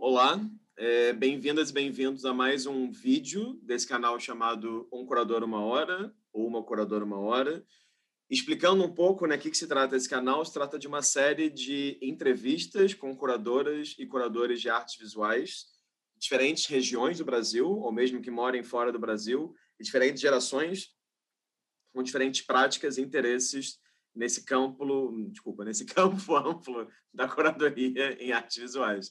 Olá, é, bem-vindas e bem-vindos a mais um vídeo desse canal chamado Um Curador Uma Hora, ou Uma Curadora Uma Hora. Explicando um pouco né, o que, que se trata esse canal, se trata de uma série de entrevistas com curadoras e curadores de artes visuais de diferentes regiões do Brasil, ou mesmo que morem fora do Brasil, e diferentes gerações, com diferentes práticas e interesses nesse campo, desculpa, nesse campo amplo da curadoria em artes visuais.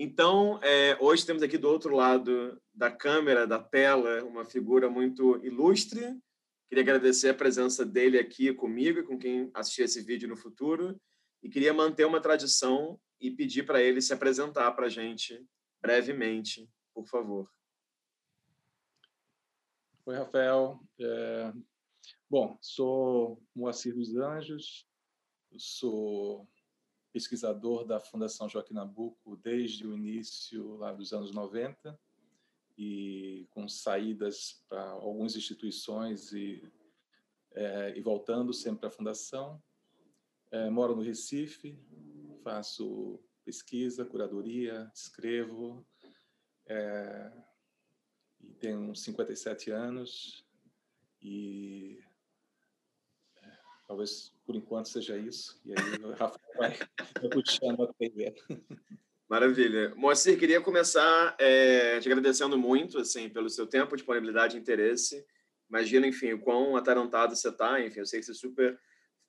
Então, é, hoje temos aqui do outro lado da câmera, da tela, uma figura muito ilustre. Queria agradecer a presença dele aqui comigo e com quem assistir esse vídeo no futuro. E queria manter uma tradição e pedir para ele se apresentar para a gente brevemente, por favor. Oi, Rafael. É... Bom, sou Moacir dos Anjos, sou pesquisador da Fundação Joaquim Nabuco desde o início lá dos anos 90 e com saídas para algumas instituições e, é, e voltando sempre para a Fundação. É, moro no Recife, faço pesquisa, curadoria, escrevo é, e tenho 57 anos e Talvez por enquanto seja isso. E aí o Rafa vai puxando a TV. Maravilha. Moacir, queria começar é, te agradecendo muito assim, pelo seu tempo, disponibilidade e interesse. Imagino, enfim, o quão atarantado você está. Enfim, eu sei que você super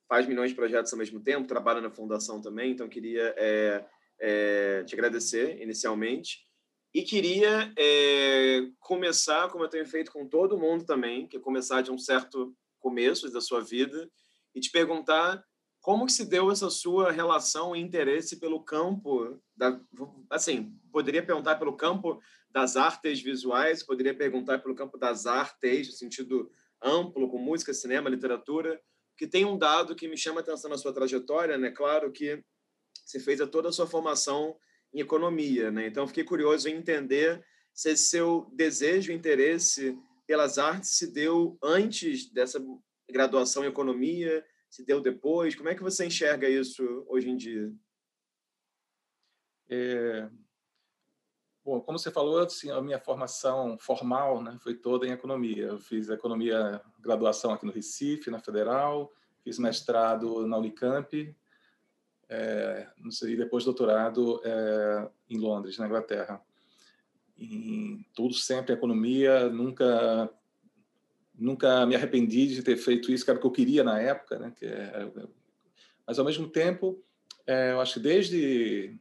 faz milhões de projetos ao mesmo tempo, trabalha na fundação também, então queria é, é, te agradecer inicialmente. E queria é, começar, como eu tenho feito com todo mundo também, que é começar de um certo começo da sua vida e te perguntar como que se deu essa sua relação e interesse pelo campo da assim poderia perguntar pelo campo das artes visuais poderia perguntar pelo campo das artes no sentido amplo com música cinema literatura que tem um dado que me chama a atenção na sua trajetória né? Claro que você fez a toda a sua formação em economia né? Então fiquei curioso em entender se seu desejo interesse pelas artes se deu antes dessa graduação em economia? Se deu depois? Como é que você enxerga isso hoje em dia? É... Bom, como você falou, assim, a minha formação formal né, foi toda em economia. Eu fiz economia, graduação aqui no Recife, na Federal, fiz mestrado na Unicamp, é, e depois doutorado é, em Londres, na Inglaterra. Em tudo sempre economia, nunca nunca me arrependi de ter feito isso, que era o que eu queria na época, né? Que é, mas ao mesmo tempo, é, eu acho que desde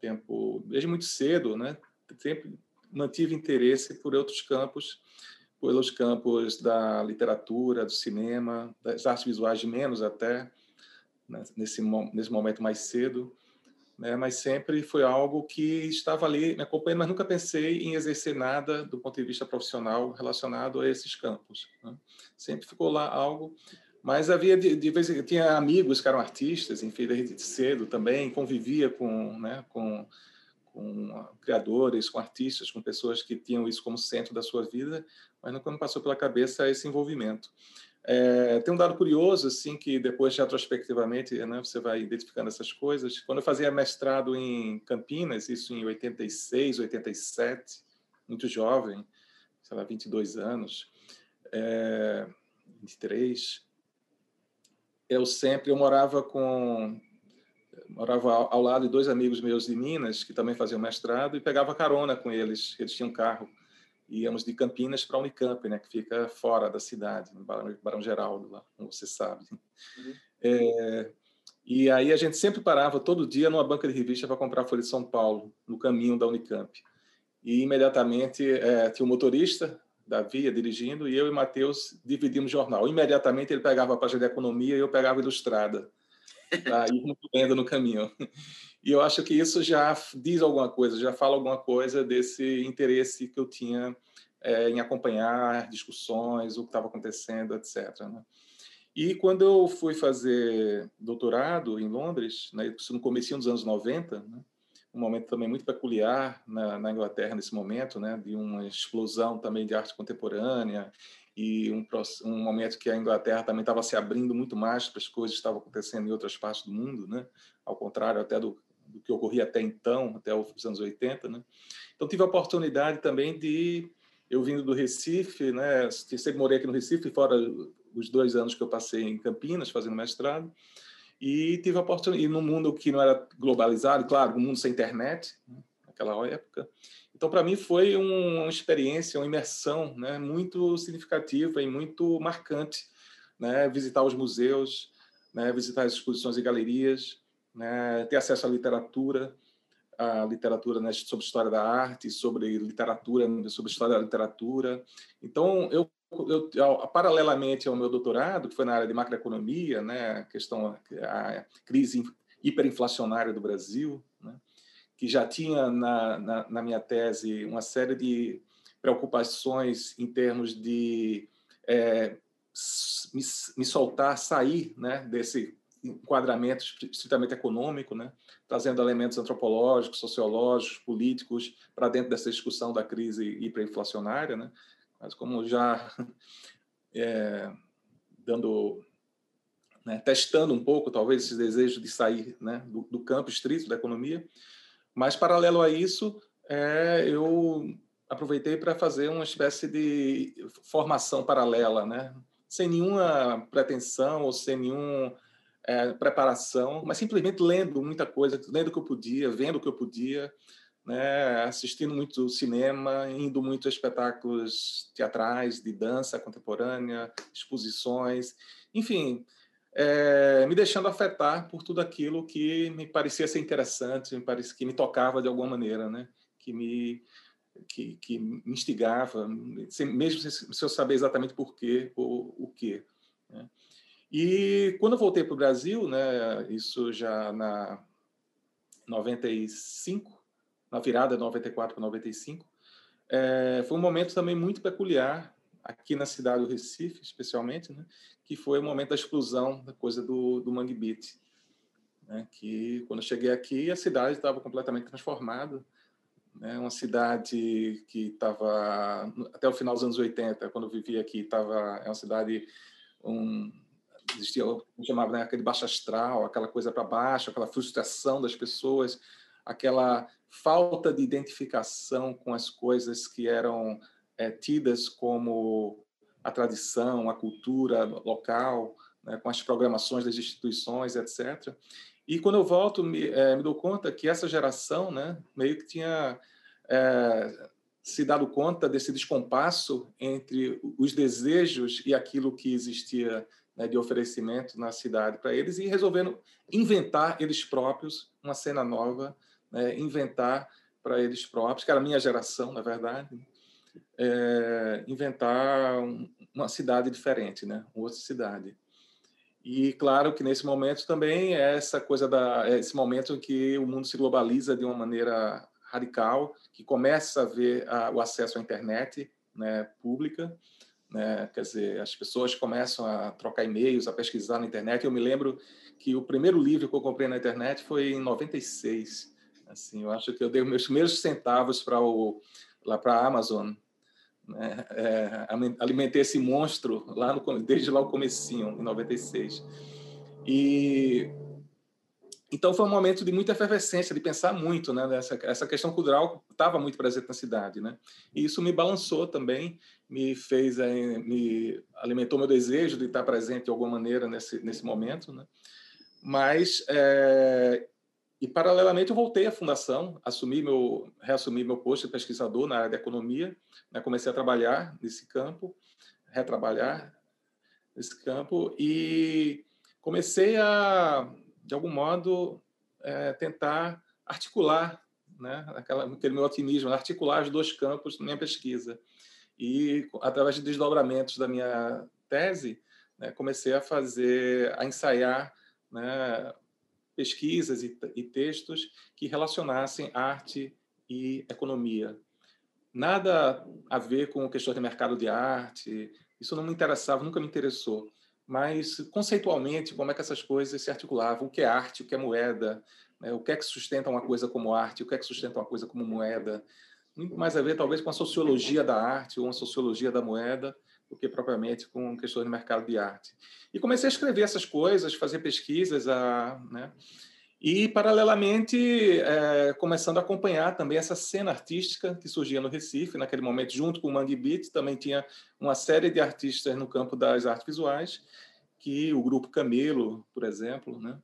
tempo, desde muito cedo, né? Sempre mantive interesse por outros campos, pelos campos da literatura, do cinema, das artes visuais de menos até né? nesse nesse momento mais cedo né? mas sempre foi algo que estava ali me acompanhando, mas nunca pensei em exercer nada do ponto de vista profissional relacionado a esses campos. Né? Sempre ficou lá algo, mas havia de, de vez em tinha amigos que eram artistas, enfim, desde cedo também convivia com, né, com com criadores, com artistas, com pessoas que tinham isso como centro da sua vida, mas nunca me passou pela cabeça esse envolvimento. É, tem um dado curioso, assim, que depois, retrospectivamente, né, você vai identificando essas coisas. Quando eu fazia mestrado em Campinas, isso em 86, 87, muito jovem, sei lá, 22 anos, é, 23, eu sempre, eu morava com, morava ao, lado de dois amigos meus de Minas, que também faziam mestrado, e pegava carona com eles, eles tinham carro íamos de Campinas para a Unicamp, né, que fica fora da cidade, no Barão, Barão Geraldo, lá, como você sabe. Uhum. É, e aí a gente sempre parava todo dia numa banca de revista para comprar a Folha de São Paulo, no caminho da Unicamp. E imediatamente é, tinha o um motorista da via dirigindo e eu e Matheus dividimos o jornal. Imediatamente ele pegava a página de economia e eu pegava a ilustrada. Para ir lendo no caminho. E eu acho que isso já diz alguma coisa, já fala alguma coisa desse interesse que eu tinha é, em acompanhar discussões, o que estava acontecendo, etc. Né? E quando eu fui fazer doutorado em Londres, né, no começo dos anos 90, né, um momento também muito peculiar na, na, Inglaterra nesse momento, né, de uma explosão também de arte contemporânea e um, um momento que a Inglaterra também estava se abrindo muito mais para as coisas que estavam acontecendo em outras partes do mundo, né, ao contrário até do do que ocorria até então, até os anos 80. Né? Então, tive a oportunidade também de, eu vindo do Recife, né, sempre morei aqui no Recife, fora os dois anos que eu passei em Campinas fazendo mestrado, e tive a oportunidade, e num mundo que não era globalizado, claro, um mundo sem internet, né, naquela época. Então, para mim, foi uma experiência, uma imersão né, muito significativa e muito marcante. Né, visitar os museus, né, visitar as exposições e galerias, né, ter acesso à literatura, a literatura né, sobre história da arte, sobre literatura, sobre história da literatura. Então, eu, eu, paralelamente ao meu doutorado, que foi na área de macroeconomia, né, a questão a crise hiperinflacionária do Brasil, que já tinha na, na, na, minha tese uma série de preocupações em termos de é, me, me soltar, sair né, desse enquadramento estritamente econômico, né, trazendo elementos antropológicos, sociológicos, políticos para dentro dessa discussão da crise hiperinflacionária, né, mas como já é, dando, né, testando um pouco talvez esse desejo de sair né, do, do, campo estrito da economia, mas paralelo a isso, é, eu aproveitei para fazer uma espécie de formação paralela, né, sem nenhuma pretensão ou sem nenhum é, preparação, mas simplesmente lendo muita coisa, lendo o que eu podia, vendo o que eu podia, né, assistindo muito cinema, indo muito a espetáculos teatrais, de dança contemporânea, exposições, enfim, é, me deixando afetar por tudo aquilo que me parecia ser interessante, me parecia que me tocava de alguma maneira, né, que me que, que me instigava, mesmo se eu saber exatamente por quê ou o quê. Né? E quando eu voltei para o Brasil, né, isso já na 95, na virada de 94 para 95, é, foi um momento também muito peculiar aqui na cidade do Recife, especialmente, né, que foi o momento da explosão da coisa do, do Mangue Beat. Né, que quando eu cheguei aqui, a cidade estava completamente transformada. Né, uma cidade que estava, até o final dos anos 80, quando eu vivia aqui, estava, é uma cidade um, existia chamava né, aquele baixo astral, aquela coisa para baixo, aquela frustração das pessoas, aquela falta de identificação com as coisas que eram é, tidas como a tradição, a cultura local, né, com as programações das instituições, etc. E quando eu volto, me, é, me dou conta que essa geração né, meio que tinha é, se dado conta desse descompasso entre os desejos e aquilo que existia né, de oferecimento na cidade para eles e resolvendo inventar eles próprios uma cena nova, né, inventar para eles próprios, que era a minha geração, na verdade, é, inventar um, uma cidade diferente, né, uma outra cidade. E claro que nesse momento também é essa coisa da é esse momento em que o mundo se globaliza de uma maneira radical, que começa a ver a, o acesso à internet né, pública né? Quer dizer, as pessoas começam a trocar e-mails, a pesquisar na internet. Eu me lembro que o primeiro livro que eu comprei na internet foi em 96. Assim, eu acho que eu dei meus primeiros centavos para o lá para a Amazon, né? É, alimentei esse monstro lá no desde lá o comecinho, em 96. E então foi um momento de muita efervescência, de pensar muito, né? Essa, essa questão cultural estava muito presente na cidade, né? E isso me balançou também, me fez, eh, me alimentou meu desejo de estar presente de alguma maneira nesse nesse momento, né? Mas é, e paralelamente eu voltei à fundação, assumi meu, reassumi meu posto de pesquisador na área de economia, né? comecei a trabalhar nesse campo, retrabalhar nesse campo e comecei a de algum modo, é, tentar articular né, aquela, aquele meu otimismo, articular os dois campos na minha pesquisa. E, através de desdobramentos da minha tese, né, comecei a fazer, a ensaiar né, pesquisas e, e textos que relacionassem arte e economia. Nada a ver com questões de mercado de arte, isso não me interessava, nunca me interessou. Mas conceitualmente como é que essas coisas se articulavam, o que é arte, o que é moeda, né? o que é que sustenta uma coisa como arte, o que é que sustenta uma coisa como moeda, muito mais a ver talvez com a sociologia da arte ou uma sociologia da moeda do que propriamente com questões de mercado de arte. E comecei a escrever essas coisas, fazer pesquisas, a, né? E, paralelamente, é, começando a acompanhar também essa cena artística que surgia no Recife, naquele momento, junto com o Mangue Beat, também tinha uma série de artistas no campo das artes visuais, que o grupo Camelo, por exemplo, né?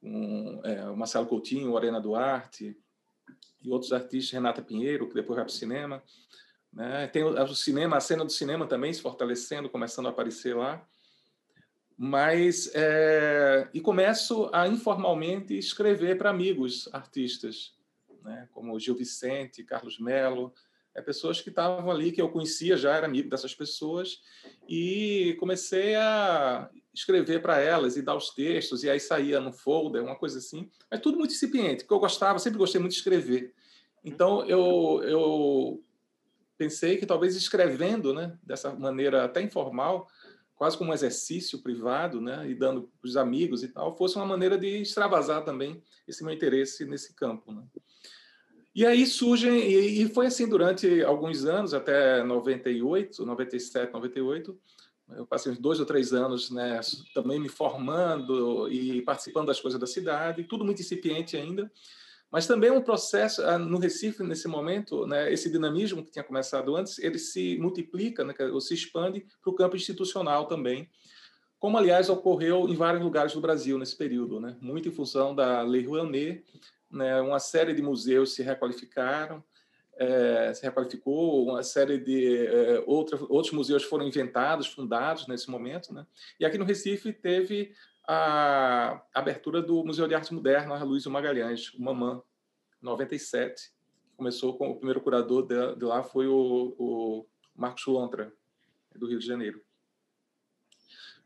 com é, o Marcelo Coutinho, o Arena Duarte e outros artistas, Renata Pinheiro, que depois vai para o cinema. Né? Tem o, o cinema, a cena do cinema também se fortalecendo, começando a aparecer lá mas é, e começo a informalmente escrever para amigos artistas, né, como Gil Vicente, Carlos Melo, é, pessoas que estavam ali que eu conhecia já era amigo dessas pessoas e comecei a escrever para elas e dar os textos e aí saía no folder uma coisa assim, mas tudo muito incipiente, porque eu gostava, sempre gostei muito de escrever. Então eu eu pensei que talvez escrevendo, né, dessa maneira até informal quase como um exercício privado, né, e dando para os amigos e tal, fosse uma maneira de extravasar também esse meu interesse nesse campo. Né. E aí surgem, e foi assim durante alguns anos, até 98, 97, 98, eu passei uns dois ou três anos né, também me formando e participando das coisas da cidade, tudo muito incipiente ainda, mas também um processo ah, no Recife nesse momento, né, esse dinamismo que tinha começado antes, ele se multiplica, né, ou se expande para o campo institucional também, como aliás ocorreu em vários lugares do Brasil nesse período, né, muito em função da Lei Rouanet, né, uma série de museus se requalificaram, é, se requalificou, uma série de é, outra, outros museus foram inventados, fundados nesse momento, né? E aqui no Recife teve a abertura do Museu de Arte Moderna, Luiz Magalhães, o Mamã, 97. Começou com o primeiro curador de, de lá foi o, o Marcos Lontra, do Rio de Janeiro.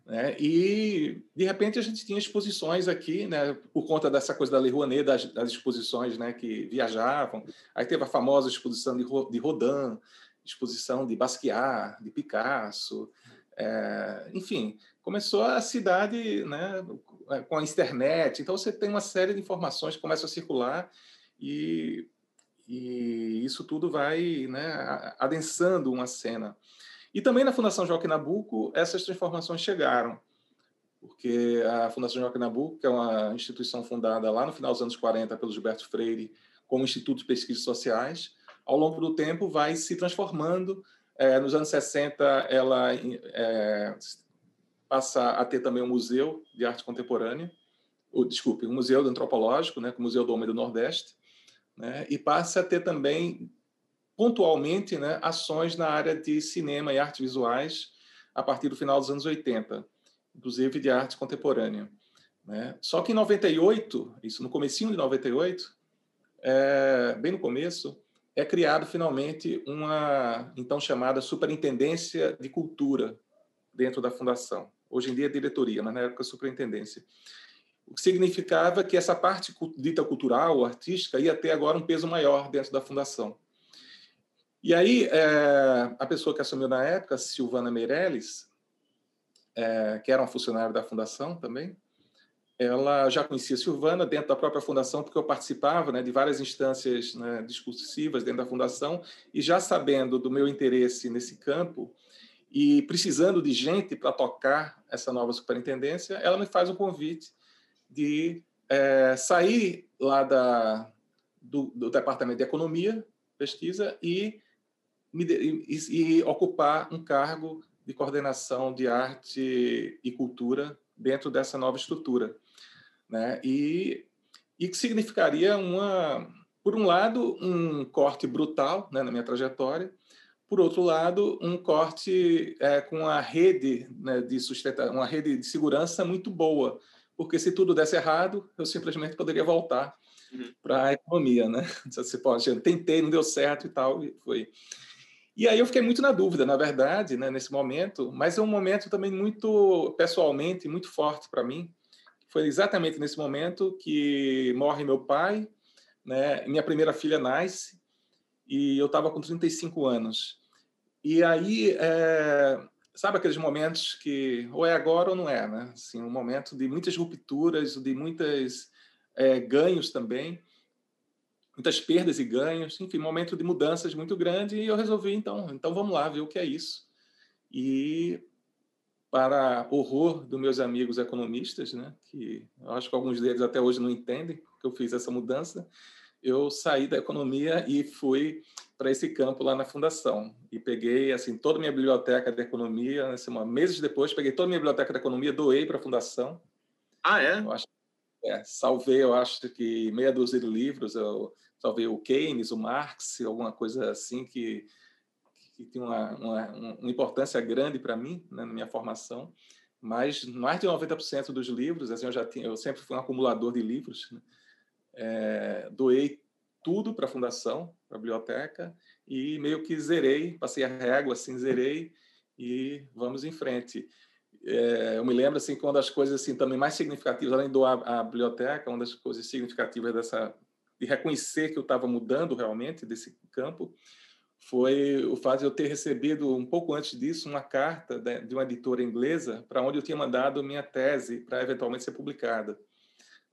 Né? E, de repente, a gente tinha exposições aqui, né? por conta dessa coisa da Lei Rouanet, das, das exposições né? que viajavam. Aí teve a famosa exposição de, de Rodin, exposição de Basquiat, de Picasso, é, enfim, começou a cidade né, com a internet. Então, você tem uma série de informações que começam a circular e, e isso tudo vai né, adensando uma cena. E também na Fundação Joaquim Nabuco, essas transformações chegaram, porque a Fundação Joaquim Nabuco, que é uma instituição fundada lá no final dos anos 40 pelo Gilberto Freire, como Instituto de Pesquisas Sociais, ao longo do tempo vai se transformando. É, nos anos 60, ela é, passa a ter também um museu de arte contemporânea, ou, desculpe, um museu antropológico, né, o Museu do Homem do Nordeste, né, e passa a ter também pontualmente né, ações na área de cinema e artes visuais a partir do final dos anos 80, inclusive de arte contemporânea. Né? Só que em 98, isso no comecinho de 98, é, bem no começo, é criado finalmente uma então chamada Superintendência de Cultura dentro da fundação. Hoje em dia é diretoria, mas na época superintendência. O que significava que essa parte dita cultural, artística, ia ter agora um peso maior dentro da fundação. E aí, é, a pessoa que assumiu na época, Silvana Meirelles, é, que era uma funcionária da fundação também, ela já conhecia Silvana dentro da própria fundação, porque eu participava né, de várias instâncias né, discursivas dentro da fundação, e já sabendo do meu interesse nesse campo, e precisando de gente para tocar essa nova superintendência, ela me faz o convite de é, sair lá da, do, do, Departamento de Economia, Pesquisa, e, e, e, ocupar um cargo de coordenação de arte e cultura dentro dessa nova estrutura. Né? E, e que significaria, uma, por um lado, um corte brutal né, na minha trajetória, por outro lado, um corte é, com a rede né, de sustenta, uma rede de segurança muito boa, porque se tudo desse errado, eu simplesmente poderia voltar uhum. para a economia, né? Você pode, eu tentei, não deu certo e tal, e foi. E aí eu fiquei muito na dúvida, na verdade, né, nesse momento, mas é um momento também muito pessoalmente muito forte para mim. Foi exatamente nesse momento que morre meu pai, né? Minha primeira filha nasce e eu estava com 35 anos. E aí, é, sabe aqueles momentos que ou é agora ou não é, né? Assim, um momento de muitas rupturas, de muitos é, ganhos também, muitas perdas e ganhos, enfim, momento de mudanças muito grande. E eu resolvi, então, então vamos lá ver o que é isso. E para horror dos meus amigos economistas, né, que eu acho que alguns deles até hoje não entendem que eu fiz essa mudança, eu saí da economia e fui para esse campo lá na fundação e peguei assim toda a minha biblioteca de economia, assim, meses depois peguei toda a minha biblioteca de economia, doei para a fundação. Ah, é? Eu acho, é, salvei, eu acho que meia dúzia de livros, eu salvei o Keynes, o Marx, alguma coisa assim que que tem uma, uma, uma importância grande para mim né, na minha formação, mas mais de 90% dos livros, assim, eu já tinha, eu sempre fui um acumulador de livros, né, é, doei tudo para a fundação, para a biblioteca e meio que zerei, passei a régua, assim, zerei e vamos em frente. É, eu me lembro assim uma das coisas assim também mais significativas, além do a, a biblioteca, uma das coisas significativas dessa de reconhecer que eu estava mudando realmente desse campo foi o fato de eu ter recebido, um pouco antes disso, uma carta de uma editora inglesa para onde eu tinha mandado minha tese para eventualmente ser publicada.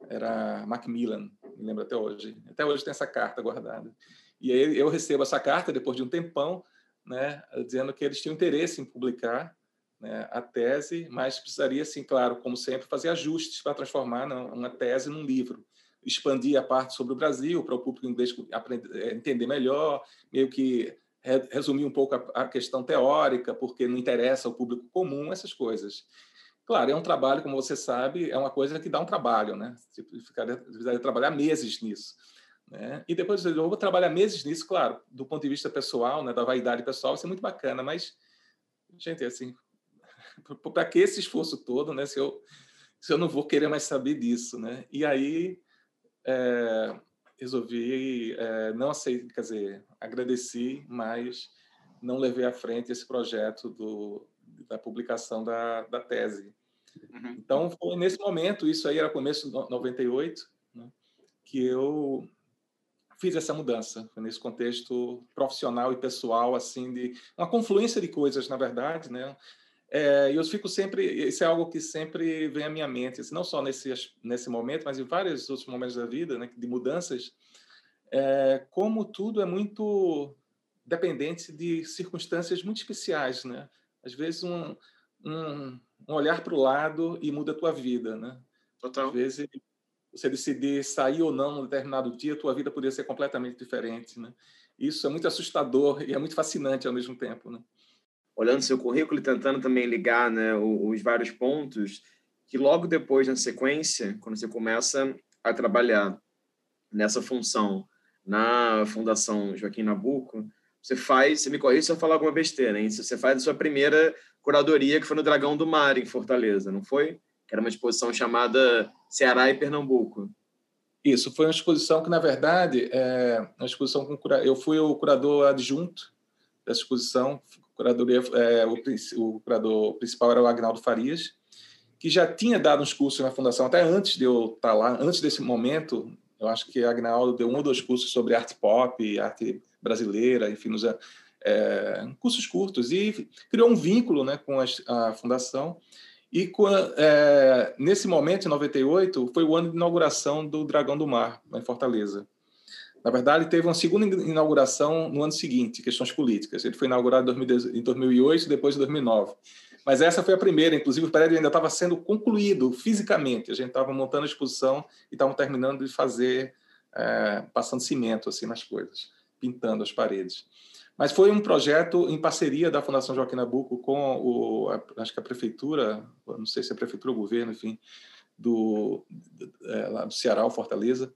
Era Macmillan, me lembro até hoje. Até hoje tem essa carta guardada. E aí eu recebo essa carta depois de um tempão, né, dizendo que eles tinham interesse em publicar né, a tese, mas precisaria, assim, claro, como sempre, fazer ajustes para transformar uma tese num livro expandir a parte sobre o Brasil para o público inglês aprender, é, entender melhor, meio que resumir um pouco a, questão teórica, porque não interessa ao público comum, essas coisas. Claro, é um trabalho, como você sabe, é uma coisa que dá um trabalho, né? Precisaria trabalhar meses nisso. Né? E depois eu vou trabalhar meses nisso, claro, do ponto de vista pessoal, né, da vaidade pessoal, isso é muito bacana, mas, gente, assim, para que esse esforço todo, né, se eu, se eu não vou querer mais saber disso, né? E aí é, resolvi é, não aceitar, quer dizer, agradeci, mas não levei à frente esse projeto do, da publicação da, da tese. Uhum. Então, foi nesse momento, isso aí era começo de 98, né, que eu fiz essa mudança, nesse contexto profissional e pessoal, assim, de uma confluência de coisas, na verdade, né? É, eu fico sempre, isso é algo que sempre vem à minha mente, assim, não só nesse, nesse momento, mas em vários outros momentos da vida, né, de mudanças, é, como tudo é muito dependente de circunstâncias muito especiais, né? Às vezes um, um, um olhar para o lado e muda a tua vida, né? Total. Às vezes você decidir sair ou não num determinado dia, tua vida poderia ser completamente diferente, né? Isso é muito assustador e é muito fascinante ao mesmo tempo, né? olhando seu currículo e tentando também ligar né, os, vários pontos, que logo depois, na sequência, quando você começa a trabalhar nessa função na Fundação Joaquim Nabuco, você faz, você me corrija se eu falar alguma besteira, hein? Você faz a sua primeira curadoria, que foi no Dragão do Mar, em Fortaleza, não foi? Que era uma exposição chamada Ceará e Pernambuco. Isso, foi uma exposição que, na verdade, é uma exposição com eu fui o curador adjunto dessa exposição, curadoria, é, o, o curador principal era o Agnaldo Farias, que já tinha dado uns cursos na fundação até antes de eu estar lá, antes desse momento. Eu acho que Agnaldo deu um ou dois cursos sobre arte pop, arte brasileira, enfim, nos, é, cursos curtos e criou um vínculo, né, com a, a fundação. E é, nesse momento, em 98, foi o ano de inauguração do Dragão do Mar, em Fortaleza. Na verdade, teve uma segunda inauguração no ano seguinte, questões políticas. Ele foi inaugurado em 2008 e depois em 2009. Mas essa foi a primeira, inclusive o prédio ainda estava sendo concluído fisicamente. A gente estava montando a exposição e estava terminando de fazer, é, passando cimento assim nas coisas, pintando as paredes. Mas foi um projeto em parceria da Fundação Joaquim Nabuco com o, a, acho que a prefeitura, não sei se é a prefeitura ou o governo, enfim, do, é, lá do Ceará, Fortaleza,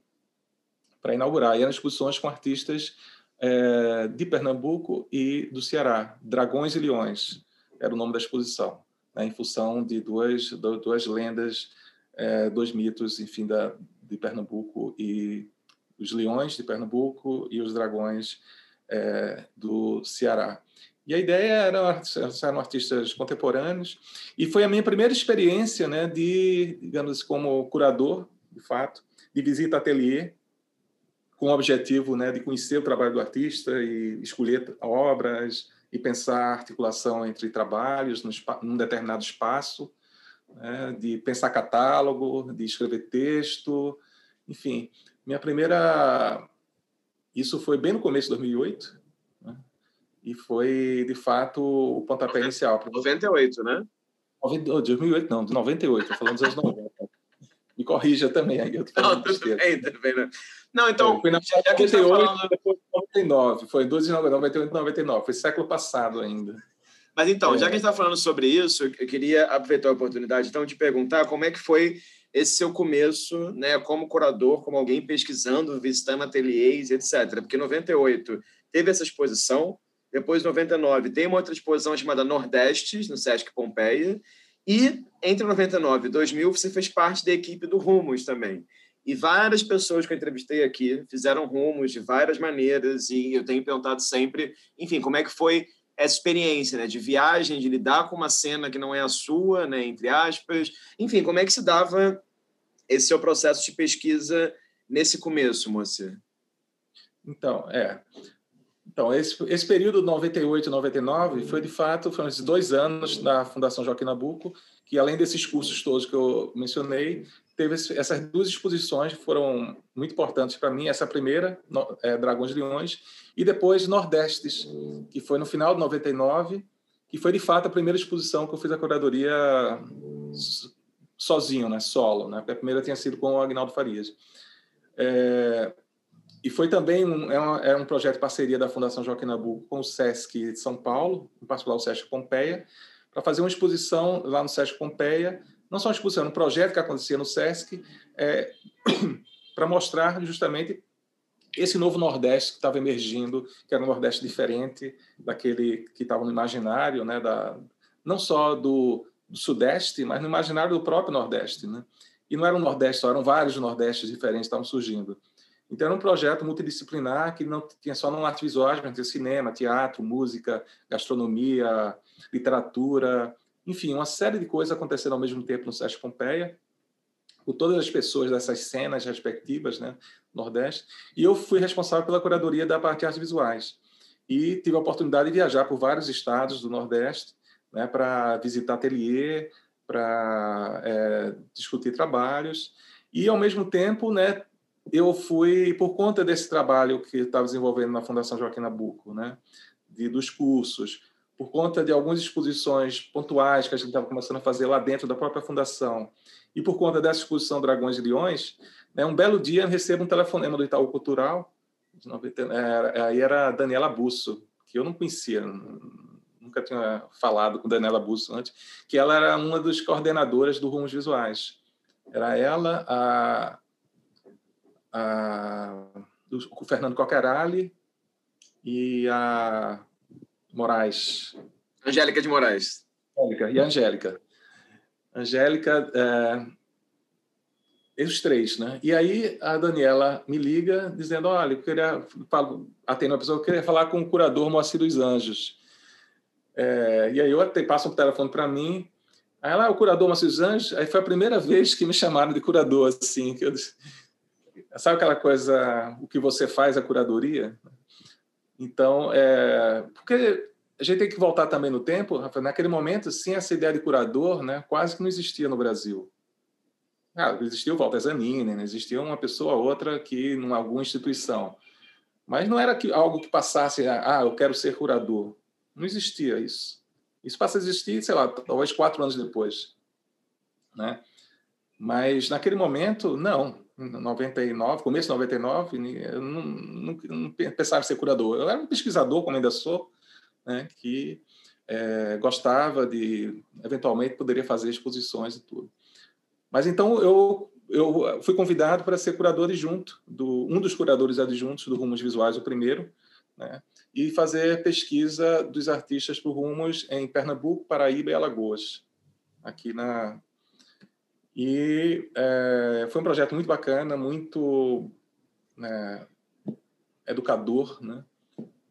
para inaugurar. E eram exposições com artistas é, de Pernambuco e do Ceará, Dragões e Leões, era o nome da exposição, né, em função de duas, duas lendas, é, dois mitos, enfim, da, de Pernambuco e os leões de Pernambuco e os dragões é, do Ceará. E a ideia era eram artistas contemporâneos e foi a minha primeira experiência, né, de digamos como curador, de fato, de visita ateliê com o objetivo né, de conhecer o trabalho do artista e escolher obras e pensar a articulação entre trabalhos num determinado espaço, né, de pensar catálogo, de escrever texto, enfim. Minha primeira... Isso foi bem no começo de 2008, né, e foi, de fato, o pontapé inicial. 98, né? 2008 não, de 98, estou falando dos anos 90. Me corrija também aí. Eu não, tudo bem, tudo bem. Não, não então, foi na já 98, tá falando... depois 99, foi 12 de 98 e 99, foi século passado ainda. Mas então, é. já que a gente está falando sobre isso, eu queria aproveitar a oportunidade então de perguntar como é que foi esse seu começo, né, como curador, como alguém pesquisando, visitando ateliês, etc. Porque em 98 teve essa exposição, depois em 99 tem uma outra exposição chamada Nordestes, no Sesc Pompeia, e entre 99 e 2000 você fez parte da equipe do Rumos também. E várias pessoas que eu entrevistei aqui fizeram rumos de várias maneiras e eu tenho perguntado sempre, enfim, como é que foi essa experiência, né, de viagem, de lidar com uma cena que não é a sua, né, entre aspas. Enfim, como é que se dava esse seu processo de pesquisa nesse começo, moça? Então, é. Então, esse, esse período 98 e 99 foi, de fato, foram esses dois anos da Fundação Joaquim Nabuco, que, além desses cursos todos que eu mencionei, teve essas duas exposições que foram muito importantes para mim. Essa primeira, é, Dragões e Leões, e depois Nordestes, que foi no final de 99, que foi, de fato, a primeira exposição que eu fiz a curadoria sozinho, né, solo. Né? A primeira tinha sido com o Agnaldo Farias. É, e foi também um, é, uma, é um projeto de parceria da Fundação Joaquim Nabuco com o SESC de São Paulo, em particular o SESC Pompeia, para fazer uma exposição lá no SESC Pompeia, não só uma exposição, um projeto que acontecia no SESC, é, para mostrar justamente esse novo Nordeste que estava emergindo, que era um Nordeste diferente daquele que estava no imaginário, né, da, não só do, do Sudeste, mas no imaginário do próprio Nordeste. Né? E não era um Nordeste só, eram vários Nordestes diferentes que estavam surgindo. Então, era um projeto multidisciplinar que não tinha só não artes visuais, mas tinha cinema, teatro, música, gastronomia, literatura, enfim, uma série de coisas acontecendo ao mesmo tempo no Sesc Pompeia, com todas as pessoas dessas cenas respectivas, né, Nordeste. E eu fui responsável pela curadoria da parte de artes visuais. E tive a oportunidade de viajar por vários estados do Nordeste, né, para visitar ateliê, para é, discutir trabalhos. E, ao mesmo tempo, né, eu fui, por conta desse trabalho que estava desenvolvendo na Fundação Joaquim Nabuco, né, de, dos cursos, por conta de algumas exposições pontuais que a gente estava começando a fazer lá dentro da própria fundação, e por conta dessa exposição Dragões e Leões, né, um belo dia eu recebo um telefonema do Itaú Cultural, aí era a Daniela Busso, que eu não conhecia, nunca tinha falado com Daniela Busso antes, que ela era uma das coordenadoras do Rumos Visuais. Era ela, a a, o Fernando Coquerali e a Moraes. Angélica de Moraes. Angélica, e Angélica. Angélica, é, os três, né? E aí a Daniela me liga dizendo, olha, eu queria, falo, atendo a pessoa, eu queria falar com o curador Moacir dos Anjos. É, e aí eu até passo um telefone para mim, aí ela, ah, o curador Moacir dos Anjos, aí foi a primeira vez que me chamaram de curador, assim, que eu Sabe aquela coisa, o que você faz, a curadoria? Então, é, porque a gente tem que voltar também no tempo, Rafael, naquele momento, sim, essa ideia de curador né, quase que não existia no Brasil. Ah, existia o Walter Zanini, né, existia uma pessoa ou outra que, em alguma instituição. Mas não era que, algo que passasse, ah, eu quero ser curador. Não existia isso. Isso passa a existir, sei lá, talvez quatro anos depois. Né? Mas naquele momento, não. 99, começo de 99, eu não, não, não pensava em ser curador. Eu era um pesquisador, como ainda sou, né, que é, gostava de, eventualmente, poderia fazer exposições e tudo. Mas então eu, eu fui convidado para ser curador adjunto, do, um dos curadores adjuntos do Rumos Visuais, o primeiro, né, e fazer pesquisa dos artistas por Rumos em Pernambuco, Paraíba e Alagoas, aqui na, e é, foi um projeto muito bacana, muito né, educador, né?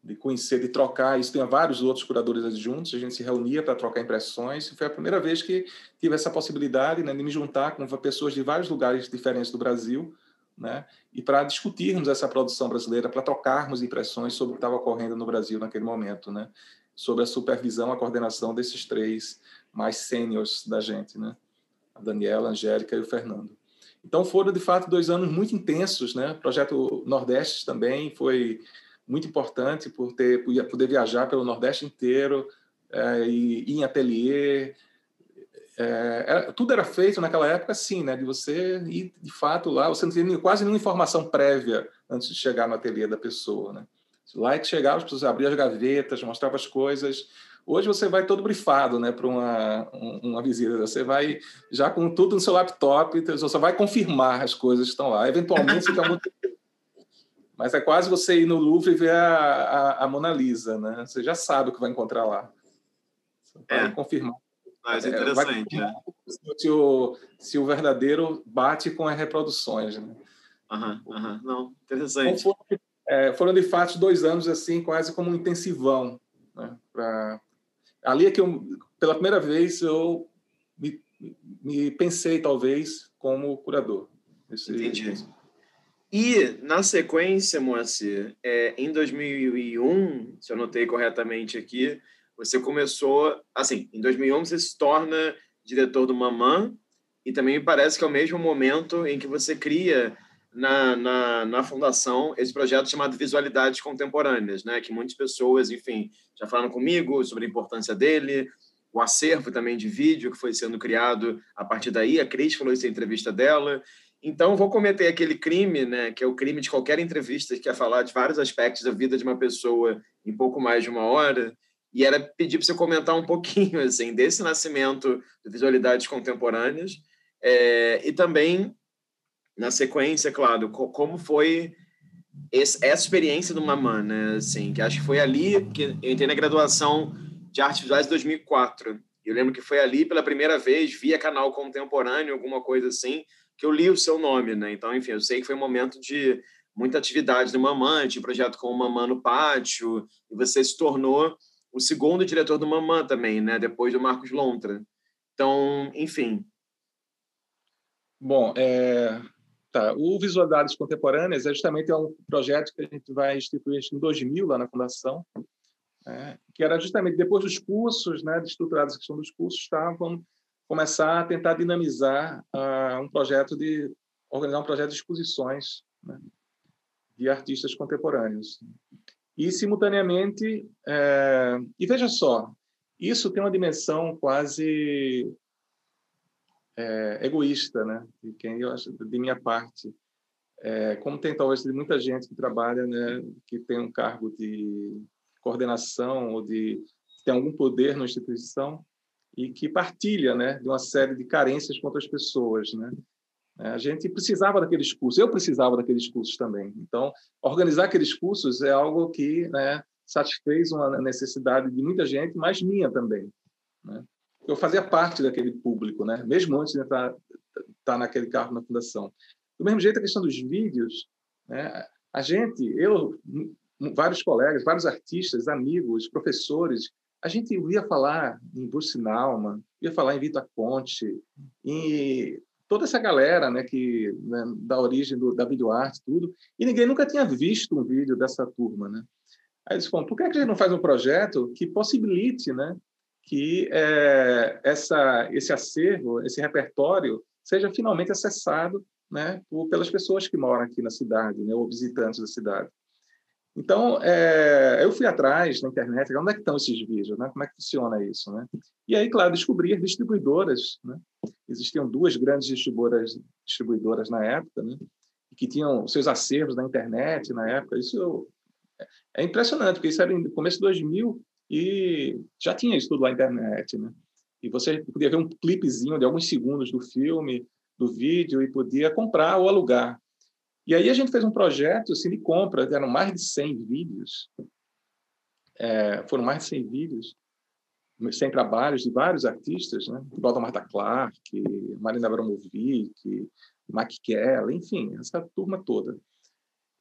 de conhecer, de trocar. Isso tinha vários outros curadores adjuntos, a gente se reunia para trocar impressões. E foi a primeira vez que tive essa possibilidade né, de me juntar com pessoas de vários lugares diferentes do Brasil, né, e para discutirmos essa produção brasileira, para trocarmos impressões sobre o que estava ocorrendo no Brasil naquele momento, né, sobre a supervisão, a coordenação desses três mais sêniores da gente, né a Daniela, a Angélica e o Fernando. Então foram de fato dois anos muito intensos, né? O projeto Nordeste também foi muito importante por ter poder viajar pelo Nordeste inteiro é, e ir em ateliê é, era, tudo era feito naquela época assim, né? De você ir de fato lá, você não tinha quase nenhuma informação prévia antes de chegar no ateliê da pessoa, né? Lá é que chegava, as pessoas abriam as gavetas, mostravam as coisas. Hoje você vai todo brifado, né, para uma, uma visita. Você vai já com tudo no seu laptop, então você só vai confirmar as coisas que estão lá. Eventualmente você tem algum mas é quase você ir no Louvre e ver a, a, a, Mona Lisa, né? Você já sabe o que vai encontrar lá. Você é. confirmar. Mas é, interessante, é, se, o, se o verdadeiro bate com as reproduções, né? Aham, aham. Não, interessante. Então, foram, é, foram, de fato, dois anos, assim, quase como um intensivão, né? Pra... Ali é que eu, pela primeira vez, eu me, me pensei, talvez, como curador. Esse, Entendi. E, na sequência, Moacir, é, em 2001, se eu notei corretamente aqui, você começou, assim, em 2001 você se torna diretor do Mamã, e também me parece que é o mesmo momento em que você cria na, na, na fundação esse projeto chamado Visualidades Contemporâneas, né? que muitas pessoas, enfim, já falaram comigo sobre a importância dele, o acervo também de vídeo que foi sendo criado a partir daí, a Cris falou isso em entrevista dela, então vou cometer aquele crime, né, que é o crime de qualquer entrevista que quer falar de vários aspectos da vida de uma pessoa em pouco mais de uma hora, e era pedir para você comentar um pouquinho assim desse nascimento de visualidades contemporâneas é, e também na sequência, claro, como foi essa experiência do Mamã, né? Assim, que acho que foi ali que eu entrei na graduação de artes visuais em 2004. Eu lembro que foi ali pela primeira vez via canal contemporâneo, alguma coisa assim, que eu li o seu nome, né? Então, enfim, eu sei que foi um momento de muita atividade do Mamã, de projeto com o Mamã no pátio, e você se tornou o segundo diretor do Mamã também, né? Depois do Marcos Lontra. Então, enfim. Bom, é... tá. o Visualidades Contemporâneas é justamente um projeto que a gente vai instituir em 2000 lá na Fundação, é, que era justamente depois dos cursos, né, de estruturados a questão dos cursos, estavam começar a tentar dinamizar uh, um projeto de organizar um projeto de exposições né, de artistas contemporâneos. E, simultaneamente, é, e veja só, isso tem uma dimensão quase é, egoísta, né? De quem eu acho, de minha parte, é, como tem talvez de muita gente que trabalha, né, que tem um cargo de coordenação ou de tem algum poder na instituição e que partilha, né, de uma série de carências com outras pessoas, né? É, a gente precisava daqueles cursos, eu precisava daqueles cursos também. Então, organizar aqueles cursos é algo que né, satisfez uma necessidade de muita gente, mas minha também. Né? Eu fazia parte daquele público, né? mesmo antes de estar, estar naquele carro na fundação. Do mesmo jeito, a questão dos vídeos, né? a gente, eu, vários colegas, vários artistas, amigos, professores, a gente ia falar em Bruce Nauman, ia falar em Vitor Conte, em toda essa galera, né, que né, da origem do, da videoarte, tudo, e ninguém nunca tinha visto um vídeo dessa turma, né? Aí eles falam, por que a gente não faz um projeto que possibilite, né, que é, essa esse acervo, esse repertório seja finalmente acessado, né, por, pelas pessoas que moram aqui na cidade, né, ou visitantes da cidade. Então, é, eu fui atrás na internet, onde é que estão esses vídeos, né? Como é que funciona isso, né? E aí, claro, descobri as distribuidoras, né? Existiam duas grandes distribuidoras, distribuidoras na época, né? Que tinham seus acervos na internet na época. Isso é impressionante, porque isso era no começo de 2000 e já tinha isso tudo na internet, né? E você podia ver um clipezinho de alguns segundos do filme, do vídeo, e podia comprar ou alugar. E aí a gente fez um projeto assim, de compra, eram mais de 100 vídeos, é, foram mais de 100 vídeos, 100 trabalhos de vários artistas, né? Balda Marta Clark, Marina Abramovic, Mac Keller, enfim, essa turma toda.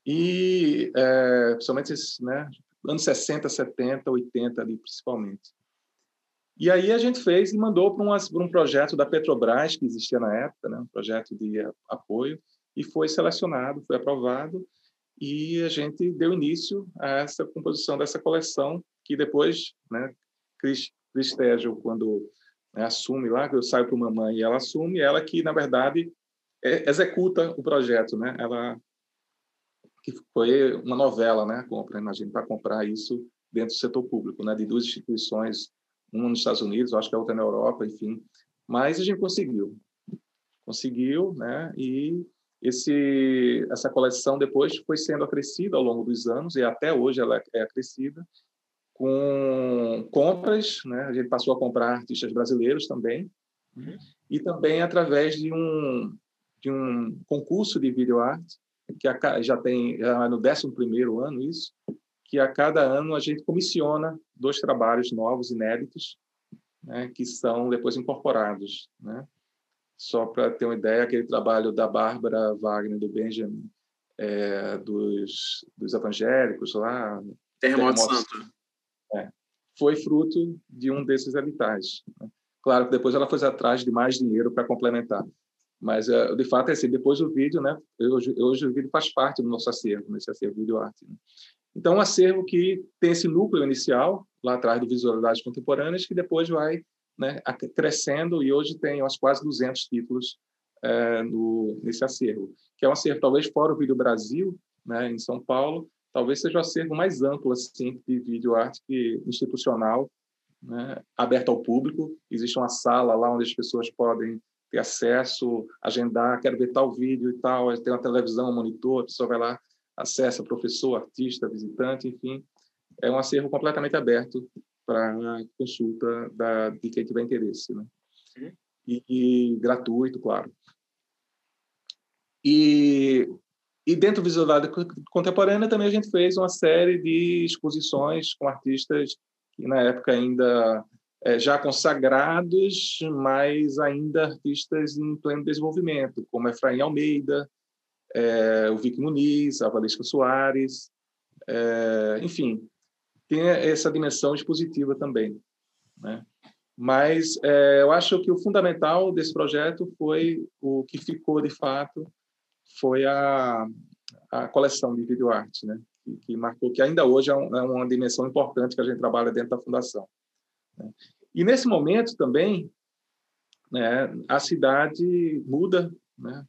E, é, principalmente esses, né, anos 60, 70, 80 ali, principalmente. E aí a gente fez e mandou para um, projeto da Petrobras, que existia na época, né, um projeto de apoio, e foi selecionado, foi aprovado, e a gente deu início a essa composição dessa coleção, que depois, né, Cris, Cris quando né, assume lá, que eu saio para mamãe e ela assume, ela que, na verdade, é, executa o projeto, né? Ela que foi uma novela, né? Compra, imagina, para comprar isso dentro do setor público, né? De duas instituições, uma nos Estados Unidos, acho que a outra na Europa, enfim, Mas a gente conseguiu. Conseguiu, né? E esse, essa coleção depois foi sendo acrescida ao longo dos anos e até hoje ela é acrescida com compras, né? A gente passou a comprar artistas brasileiros também uhum. e também através de um de um concurso de video que já tem já é no 11 primeiro ano isso, que a cada ano a gente comissiona dois trabalhos novos inéditos, né, que são depois incorporados, né? Só para ter uma ideia, aquele trabalho da Bárbara Wagner, do Benjamin, é, dos, dos evangélicos lá... Terremoto, Terremoto Santo. É, foi fruto de um desses habitats. Né? Claro que depois ela foi atrás de mais dinheiro para complementar. Mas, é, de fato, é assim, depois do vídeo, né, hoje, hoje o vídeo faz parte do nosso acervo, nesse acervo vídeo arte. Né? Então, um acervo que tem esse núcleo inicial, lá atrás do Visualidades Contemporâneas, que depois vai né, crescendo e hoje tem umas quase 200 títulos é, no, nesse acervo, que é um acervo talvez fora o Vídeo Brasil, né, em São Paulo, talvez seja o acervo mais amplo assim de vídeo arte institucional, né, aberto ao público. Existe uma sala lá onde as pessoas podem ter acesso, agendar, quero ver tal vídeo e tal, tem uma televisão, um monitor, a pessoa vai lá, acessa professor, artista, visitante, enfim. É um acervo completamente aberto para consulta da, de quem tiver interesse. Né? E, e, gratuito, claro. E, e dentro do Visualidade Contemporânea também a gente fez uma série de exposições com artistas que na época ainda já consagrados, mas ainda artistas em pleno desenvolvimento, como Efraim Almeida, é, o Vic Muniz, a Valesca Soares, é, enfim, tem essa dimensão expositiva também. Né? Mas é, eu acho que o fundamental desse projeto foi o que ficou de fato foi a, a coleção de videoarte, né? Que, que, marcou que ainda hoje é, um, é, uma dimensão importante que a gente trabalha dentro da fundação. Né? E nesse momento também né, a cidade muda, né?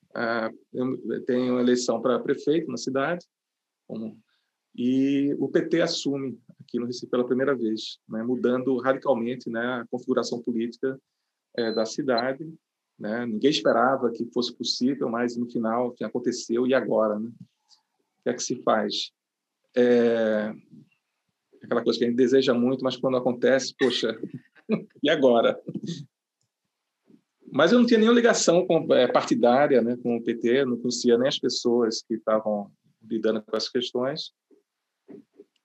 tem uma eleição para prefeito na cidade, e o PT assume aqui no Recife pela primeira vez, né, mudando radicalmente né, a configuração política é, da cidade. Né? Ninguém esperava que fosse possível, mas no final que aconteceu e agora, né? O que é que se faz? É aquela coisa que a gente deseja muito, mas quando acontece, poxa, e agora? Mas eu não tinha nenhuma ligação com, é, partidária né, com o PT, não conhecia nem as pessoas que estavam lidando com essas questões.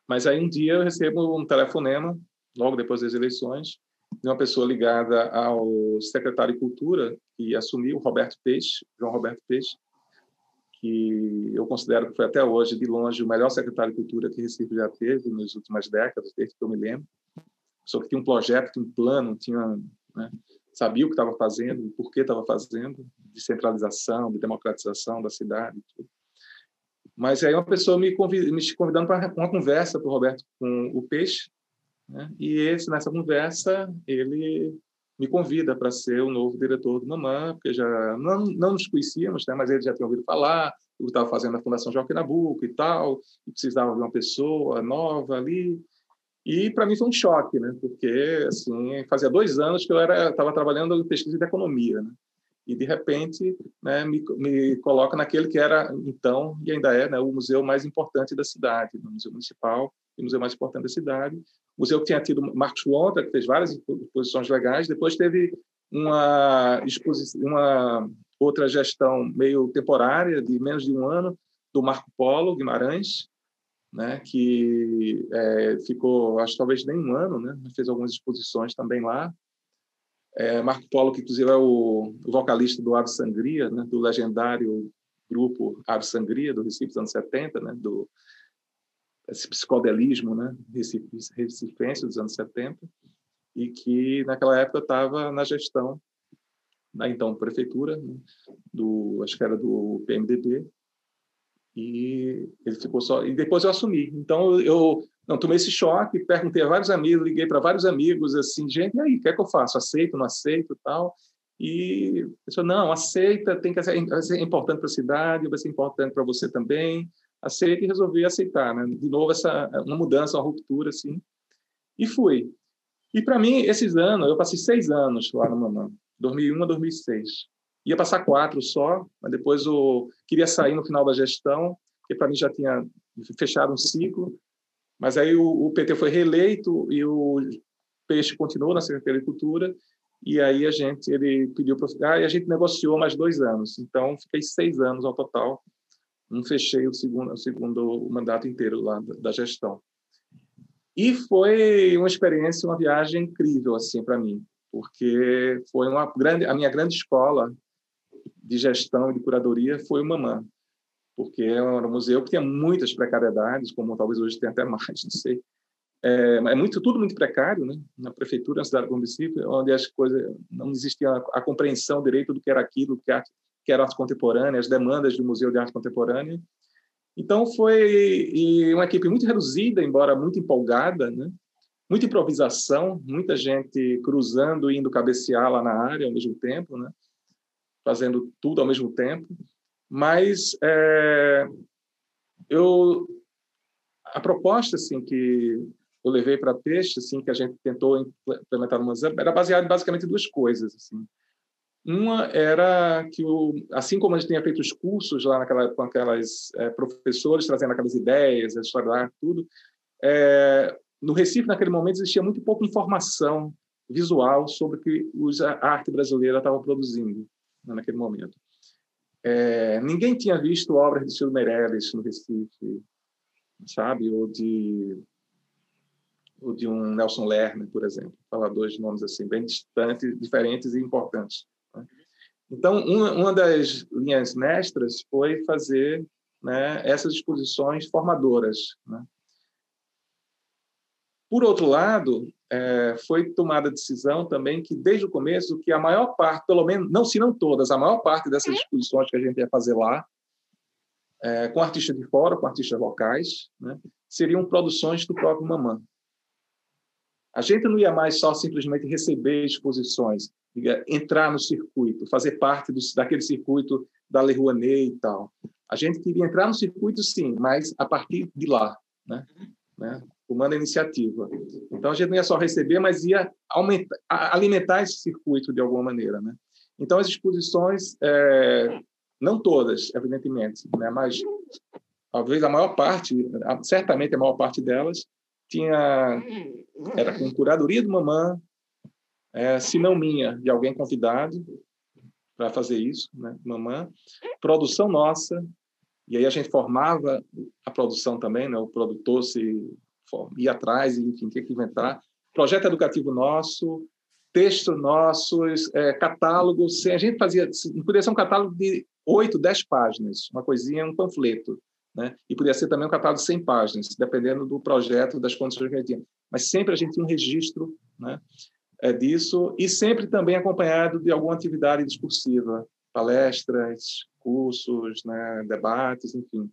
Mas aí um dia eu recebo um telefonema, logo depois das eleições, de uma pessoa ligada ao secretário de Cultura, que assumiu, Roberto Peixe, João Roberto Peixe, que eu considero que foi até hoje, de longe, o melhor secretário de Cultura que Recife já teve nas últimas décadas, desde que eu me lembro. Só que tinha um projeto, tinha um plano, tinha, né, sabia o que estava fazendo, por que estava fazendo, de centralização, de democratização da cidade. Tudo. Mas aí uma pessoa me, convid, me convidando para uma conversa para o Roberto com o Peixe, né? e esse, nessa conversa ele me convida para ser o novo diretor do Mamã, porque já não, não nos conhecíamos, né? mas ele já tinha ouvido falar, eu estava fazendo a Fundação Joaquim Nabuco e tal, e precisava de uma pessoa nova ali. E para mim foi um choque, né? porque assim, fazia dois anos que eu estava trabalhando em pesquisa de economia. Né? e de repente né, me, me, coloca naquele que era então e ainda é né, o museu mais importante da cidade, o museu municipal e o museu mais importante da cidade. Museu que tinha tido Marcos Lontra, que fez várias exposições legais, depois teve uma exposição, uma outra gestão meio temporária de menos de um ano do Marco Polo Guimarães, né, que é, ficou, acho talvez nem um ano, né, fez algumas exposições também lá. É, Marco Polo, que inclusive é o, o vocalista do Ave Sangria, né, do legendário grupo Ave Sangria, do Recife dos anos 70, né, do esse psicodelismo né, recifense dos anos 70, e que naquela época estava na gestão da então prefeitura, né, do, acho que era do PMDB, e ele ficou só. E depois eu assumi. Então eu não, tomei esse choque, perguntei a vários amigos, liguei para vários amigos, assim, gente, e aí, o que é que eu faço? Aceito, não aceito tal? E a pessoa, não, aceita, tem que ser, importante para a cidade, vai ser importante para você também. Aceita e resolvi aceitar, né? De novo, essa, uma mudança, uma ruptura, assim. E fui. E para mim, esses anos, eu passei seis anos lá no Mamã. 2001 a 2006. Ia passar quatro só, mas depois eu queria sair no final da gestão, porque para mim já tinha fechado um ciclo. Mas aí o, o PT foi reeleito e o Peixe continuou na Secretaria de Cultura e aí a gente ele pediu para ficar e a gente negociou mais dois anos. Então fiquei seis anos ao total. Não fechei o segundo o segundo mandato inteiro lá da, gestão. E foi uma experiência, uma viagem incrível assim para mim, porque foi uma grande a minha grande escola de gestão e de curadoria foi o Mamã, porque era um museu que tinha muitas precariedades, como talvez hoje tenha até mais, não sei. É, é muito tudo muito precário, né? Na prefeitura, na cidade do município, onde as coisas não existia a, a compreensão direito do que era aquilo, que, arte, que era arte contemporânea, as demandas do Museu de Arte Contemporânea. Então foi uma equipe muito reduzida, embora muito empolgada, né? Muita improvisação, muita gente cruzando e indo cabecear lá na área ao mesmo tempo, né? Fazendo tudo ao mesmo tempo. Mas é, eu a proposta assim que eu levei para peixe, assim, que a gente tentou implementar no museu, era baseado basicamente em duas coisas, assim. Uma era que, o, assim como a gente tinha feito os cursos lá naquela, com aquelas é, professores trazendo aquelas ideias, a história da arte, tudo, é, no Recife, naquele momento, existia muito pouca informação visual sobre o que a arte brasileira estava produzindo né, naquele momento. É, ninguém tinha visto obras de Silvio Meirelles no Recife, sabe? Ou de ou de um Nelson Lerner, por exemplo, falar dois nomes assim bem distantes, diferentes e importantes. Então, uma, uma das linhas mestras foi fazer né, essas exposições formadoras. Né? Por outro lado, é, foi tomada a decisão também que, desde o começo, que a maior parte, pelo menos, não se não todas, a maior parte dessas exposições que a gente ia fazer lá, é, com artistas de fora, com artistas locais, né, seriam produções do próprio Mamã. A gente não ia mais só simplesmente receber exposições, entrar no circuito, fazer parte do, daquele circuito da Le Rouanet e tal. A gente queria entrar no circuito, sim, mas a partir de lá, né? né? tomando a iniciativa. Então, a gente não ia só receber, mas ia aumentar, alimentar esse circuito de alguma maneira. Né? Então, as exposições, é, não todas, evidentemente, né? mas talvez a maior parte, certamente a maior parte delas, tinha era com curadoria do mamã, é, se não minha, de alguém convidado para fazer isso, né, mamã, produção nossa, e aí a gente formava a produção também, né, o produtor se ia atrás, enfim, tinha que inventar, projeto educativo nosso, texto nossos, é, a gente fazia, podia ser um catálogo de oito, dez páginas, uma coisinha, um panfleto, né? E podia ser também um catálogo de 100 páginas, dependendo do projeto, das condições que a gente tinha. Mas sempre a gente tinha um registro né, é, disso e sempre também acompanhado de alguma atividade discursiva, palestras, cursos, né, debates, enfim.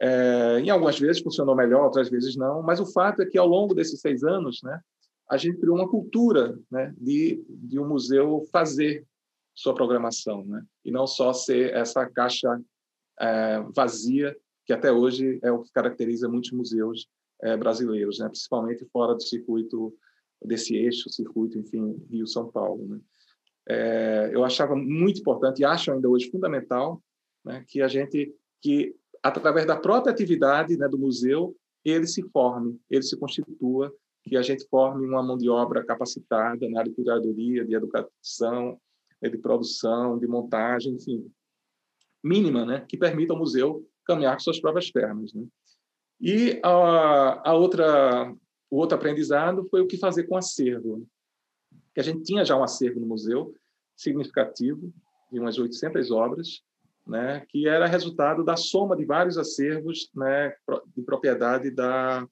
É, em algumas vezes funcionou melhor, outras vezes não, mas o fato é que ao longo desses seis anos, né, a gente criou uma cultura né, de, de um museu fazer sua programação, né, e não só ser essa caixa é, vazia que até hoje é o que caracteriza muitos museus é, brasileiros, né? principalmente fora do circuito desse eixo, circuito, enfim, Rio-São Paulo. Né? É, eu achava muito importante e acho ainda hoje fundamental né, que a gente, que através da própria atividade né, do museu, ele se forme, ele se constitua, que a gente forme uma mão de obra capacitada na área de curadoria, de educação, de produção, de montagem, enfim, mínima, né, que permita ao museu caminhar com suas próprias pernas. Né? E a, a outra, o outro aprendizado foi o que fazer com acervo. Que a gente tinha já um acervo no museu significativo, de umas 800 obras, né, que era resultado da soma de vários acervos né, de propriedade da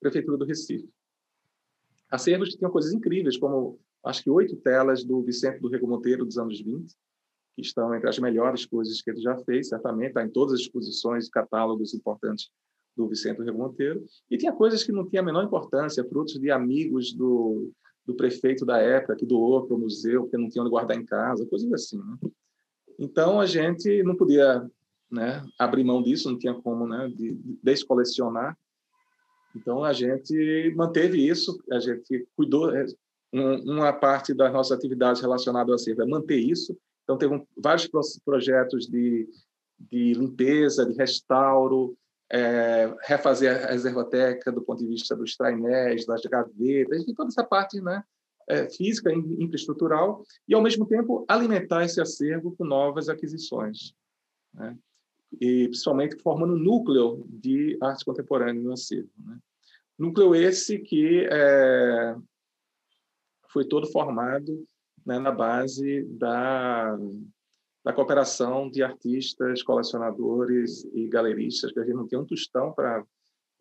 Prefeitura do Recife. Acervos que tinham coisas incríveis, como acho que oito telas do Vicente do Rego Monteiro dos anos 20, que estão entre as melhores coisas que ele já fez, certamente, está em todas as exposições e catálogos importantes do Vicente Rio Monteiro. E tinha coisas que não tinham a menor importância, frutos de amigos do, do prefeito da época, que doou para o museu, porque não tinham onde guardar em casa, coisas assim. Né? Então, a gente não podia né, abrir mão disso, não tinha como né, de, de descolecionar. Então, a gente manteve isso, a gente cuidou, um, uma parte das nossas atividades relacionadas ao acervo é manter isso. Então, teve um, vários projetos de, de limpeza, de restauro, é, refazer a reservoteca do ponto de vista dos trainéis, das gavetas, de toda essa parte né, é, física, infraestrutural, e, ao mesmo tempo, alimentar esse acervo com novas aquisições. Né? E, principalmente, formando um núcleo de arte contemporânea no acervo. Né? Núcleo esse que é, foi todo formado né, na base da, da cooperação de artistas, colecionadores e galeristas, que a gente não tem um tostão para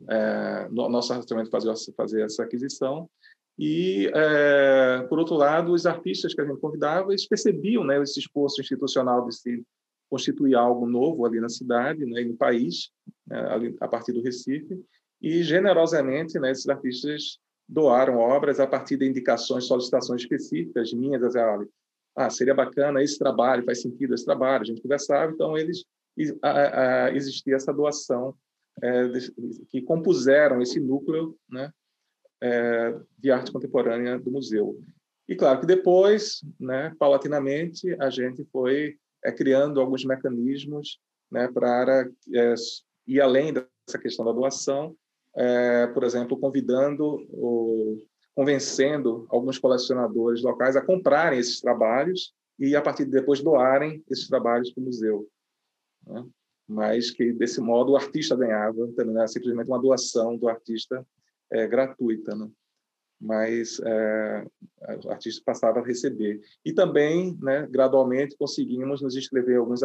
é, no nosso orçamento fazer, fazer essa aquisição. E, é, por outro lado, os artistas que a gente convidava, eles percebiam né, esse esforço institucional de se constituir algo novo ali na cidade né, no país, né, ali, a partir do Recife, e generosamente né, esses artistas doaram obras a partir de indicações, solicitações específicas minhas, dizer, olha, ah, seria bacana esse trabalho, faz sentido esse trabalho, a gente conversava, então eles a, a, existia essa doação é, de, que compuseram esse núcleo, né, é, de arte contemporânea do museu. E claro que depois, né, paulatinamente, a gente foi é, criando alguns mecanismos né, para ir além dessa questão da doação é, por exemplo, convidando, ou convencendo alguns colecionadores locais a comprarem esses trabalhos e, a partir de depois, doarem esses trabalhos para o museu. Né? Mas que, desse modo, o artista ganhava, também era simplesmente uma doação do artista é, gratuita. Né? mas é, o artista passava a receber. E também, né, gradualmente, conseguimos nos inscrever alguns,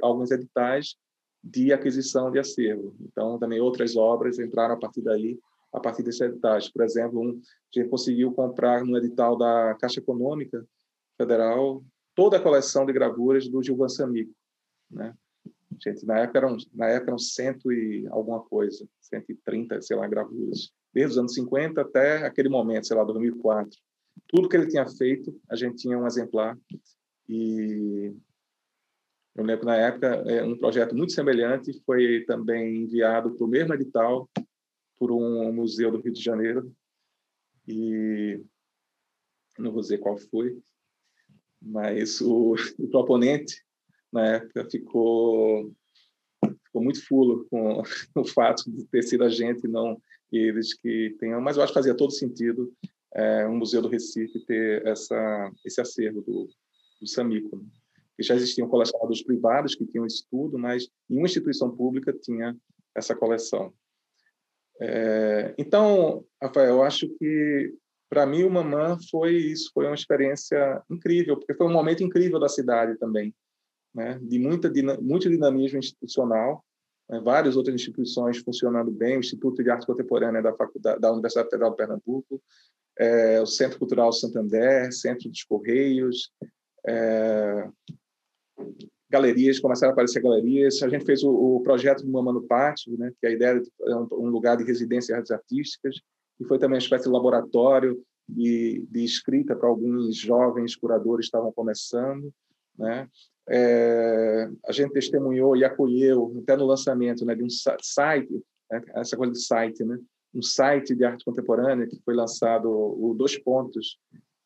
alguns editais de aquisição de acervo. Então, também outras obras entraram a partir daí, a partir desse edital. Por exemplo, um, a gente conseguiu comprar no edital da Caixa Econômica Federal toda a coleção de gravuras do Gilvan Samico, né? Gente, na época eram, na época eram cento e alguma coisa, 130, sei lá, gravuras. Desde os anos 50 até aquele momento, sei lá, 2004. Tudo que ele tinha feito, a gente tinha um exemplar. E eu lembro na época é, um projeto muito semelhante foi também enviado para o mesmo edital por um museu do Rio de Janeiro e não vou dizer qual foi, mas o, o proponente na época ficou ficou muito fulo com o fato de ter sido a gente não eles que tenham, mas eu acho que fazia todo sentido é, um museu do Recife ter essa esse acervo do, do Samico. Né? Que já existiam colecionadores privados que tinham estudo, mas nenhuma instituição pública tinha essa coleção. É, então, Rafael, eu acho que para mim o Mamã foi isso, foi uma experiência incrível, porque foi um momento incrível da cidade também, né? De muita muito dinamismo institucional, né? várias outras instituições funcionando bem, o Instituto de Arte Contemporânea da Faculdade da Universidade Federal de Pernambuco, é, o Centro Cultural Santander, Centro dos Correios, é, galerias, começaram a aparecer galerias. A gente fez o, o projeto do Mamano Pátio, né, que a ideia é um, um, lugar de residência de artes artísticas, e foi também uma espécie de laboratório de, de escrita para alguns jovens curadores que estavam começando. Né? É, a gente testemunhou e acolheu, até no lançamento né, de um site, né, essa coisa de site, né? um site de arte contemporânea que foi lançado, o Dois Pontos,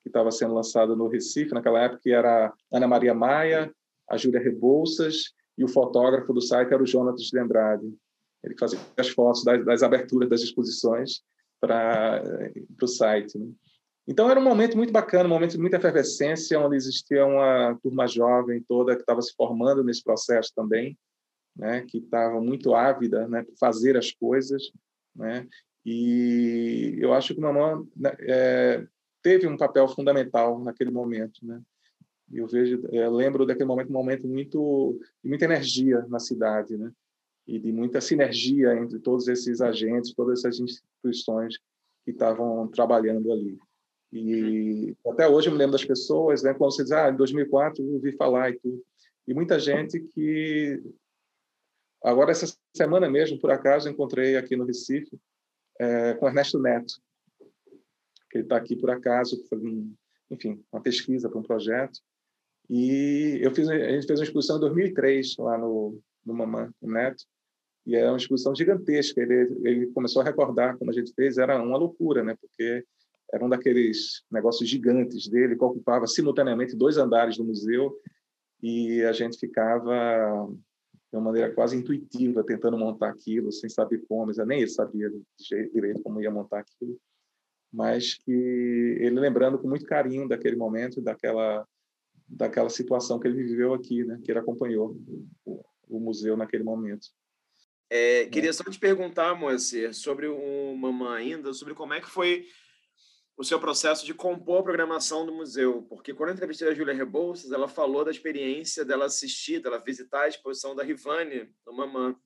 que estava sendo lançado no Recife, naquela época, que era Ana Maria Maia, a Júlia Rebouças e o fotógrafo do site era o Jonatas de Andrade. Ele fazia as fotos das, das aberturas das exposições para o site. Né? Então era um momento muito bacana, um momento de muita efervescência, onde existia uma turma jovem toda que estava se formando nesse processo também, né, que estava muito ávida, né, por fazer as coisas, né, e eu acho que o Mamã né, é, teve um papel fundamental naquele momento, né, eu vejo, eu lembro daquele momento, um momento muito de muita energia na cidade, né? E de muita sinergia entre todos esses agentes, todas essas instituições que estavam trabalhando ali. E até hoje eu me lembro das pessoas, né? Quando você diz, ah, em 2004 eu ouvi falar e tudo. E muita gente que agora essa semana mesmo, por acaso, encontrei aqui no Recife é, com Ernesto Neto, que ele está aqui por acaso fazendo, enfim, uma pesquisa para um projeto. E eu fiz, a gente fez uma exposição em 2003 lá no, no Mamã, no Neto, e é uma exposição gigantesca. Ele, ele começou a recordar como a gente fez, era uma loucura, né? Porque era um daqueles negócios gigantes dele, que ocupava simultaneamente dois andares do museu, e a gente ficava de uma maneira quase intuitiva tentando montar aquilo, sem saber como, nem ele sabia direito como ia montar aquilo, mas que ele lembrando com muito carinho daquele momento, daquela daquela situação que ele viveu aqui, né, que ele acompanhou o, o museu naquele momento. É, queria só te perguntar, Moacir, sobre o Mamã ainda, sobre como é que foi o seu processo de compor a programação do museu, porque quando eu entrevistei a Júlia Rebouças, ela falou da experiência dela assistir, dela visitar a exposição da Rivane no Mamã.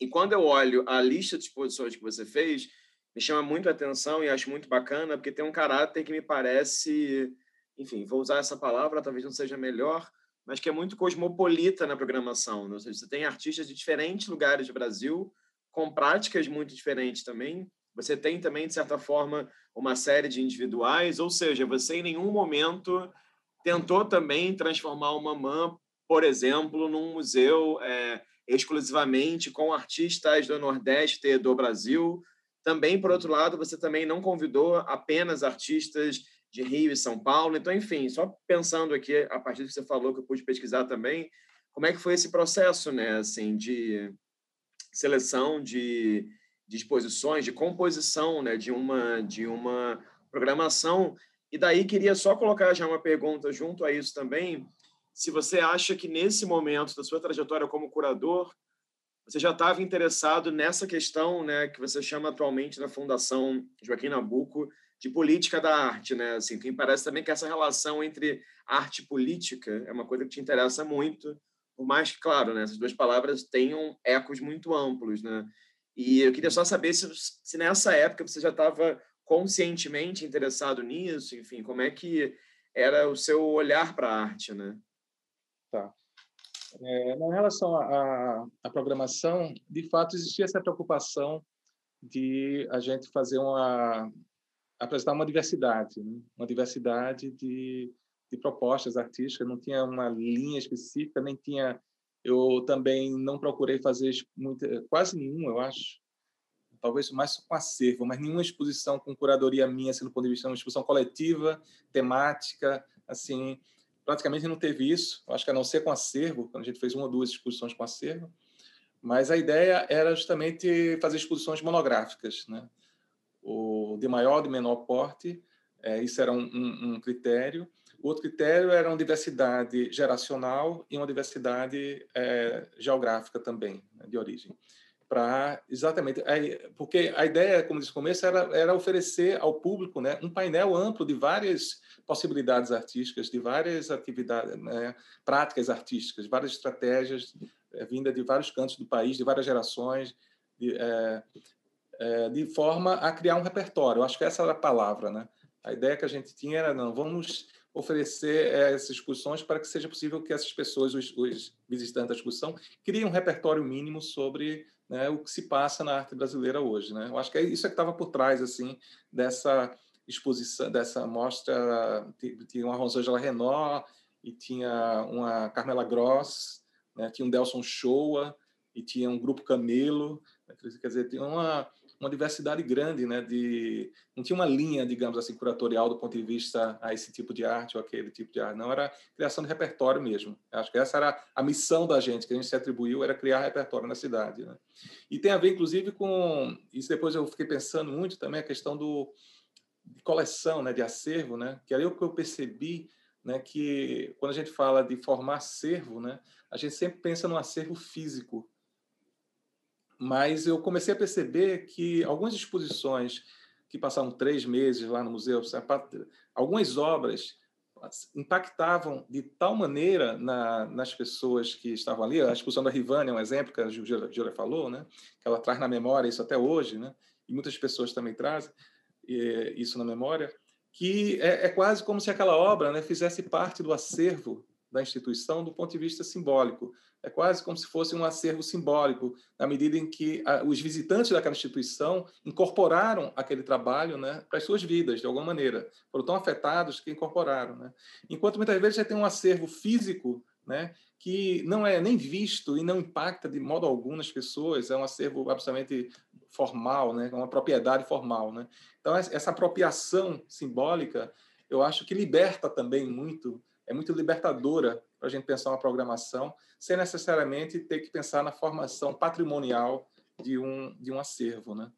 E quando eu olho a lista de exposições que você fez, me chama muito a atenção e acho muito bacana, porque tem um caráter que me parece, enfim, vou usar essa palavra, talvez não seja melhor, mas que é muito cosmopolita na programação. Né? Ou seja, você tem artistas de diferentes lugares do Brasil, com práticas muito diferentes também, você tem também, de certa forma, uma série de individuais, ou seja, você em nenhum momento tentou também transformar o Mamã, por exemplo, num museu é, exclusivamente com artistas do Nordeste do Brasil. Também, por outro lado, você também não convidou apenas artistas de Rio e São Paulo. Então, enfim, só pensando aqui, a partir do que você falou, que eu pude pesquisar também, como é que foi esse processo, né, assim, de seleção de de exposições, de composição, né, de uma de uma programação. E daí queria só colocar já uma pergunta junto a isso também, se você acha que nesse momento da sua trajetória como curador, você já estava interessado nessa questão, né, que você chama atualmente na Fundação Joaquim Nabuco de política da arte, né? Assim, que parece também que essa relação entre arte e política é uma coisa que te interessa muito, por mais que, claro, né, essas duas palavras tenham ecos muito amplos, né? E eu queria só saber se, se nessa época você já estava conscientemente interessado nisso, enfim, como é que era o seu olhar para a arte, né? Tá. É, na relação à programação, de fato existia essa preocupação de a gente fazer uma apresentar uma diversidade, né? uma diversidade de, de propostas artísticas. Não tinha uma linha específica, nem tinha eu também não procurei fazer muita, quase nenhuma, eu acho. Talvez mais com acervo, mas nenhuma exposição com curadoria minha, assim, ponto de vista de uma exposição coletiva, temática, assim, praticamente não teve isso. Eu acho que a não ser com acervo, quando a gente fez uma ou duas exposições com acervo, mas a ideia era justamente fazer exposições monográficas, né? O de maior, de menor porte, é, isso era um, um, um critério. O outro critério era uma diversidade geracional e uma diversidade é, geográfica também, né, de origem. Para exatamente, porque a ideia, como disse no começo, era, era oferecer ao público né, um painel amplo de várias possibilidades artísticas, de várias atividades, né, práticas artísticas, várias estratégias é, vindas de vários cantos do país, de várias gerações, de, é, é, de forma a criar um repertório. Eu acho que essa era a palavra, né? A ideia que a gente tinha era, não, vamos oferecer eh, essas excursões para que seja possível que essas pessoas, os, os visitantes da excursão, criem um repertório mínimo sobre né, o que se passa na arte brasileira hoje. Né? Eu acho que é isso é que estava por trás assim dessa exposição, dessa mostra. Tinha uma Rosângela Renault e tinha uma Carmela Gross, né? tinha um Delson Shoa e tinha um grupo Camelo. Né? Quer dizer, tinha uma uma diversidade grande, né? De não tinha uma linha, digamos assim, curatorial do ponto de vista a esse tipo de arte ou aquele tipo de arte. Não era criação de repertório mesmo. Acho que essa era a missão da gente que a gente se atribuiu era criar repertório na cidade, né? E tem a ver, inclusive, com isso. Depois eu fiquei pensando muito também a questão do de coleção, né? De acervo, né? Que aí o que eu percebi né, que quando a gente fala de formar acervo, né, a gente sempre pensa no acervo físico, mas eu comecei a perceber que algumas exposições que passaram três meses lá no museu, algumas obras impactavam de tal maneira na, nas pessoas que estavam ali. A exposição da Rivane é um exemplo que a Júlia falou, né? que ela traz na memória isso até hoje, né? e muitas pessoas também trazem isso na memória, que é, é quase como se aquela obra né, fizesse parte do acervo da instituição do ponto de vista simbólico. É quase como se fosse um acervo simbólico, na medida em que a, os visitantes daquela instituição incorporaram aquele trabalho né, para as suas vidas, de alguma maneira. Foram tão afetados que incorporaram. Né? Enquanto muitas vezes você tem um acervo físico né, que não é nem visto e não impacta de modo algum nas pessoas, é um acervo absolutamente formal, né? uma propriedade formal. Né? Então, essa apropriação simbólica, eu acho que liberta também muito, é muito libertadora para a gente pensar uma programação, sem necessariamente ter que pensar na formação patrimonial de um, de um acervo. Né?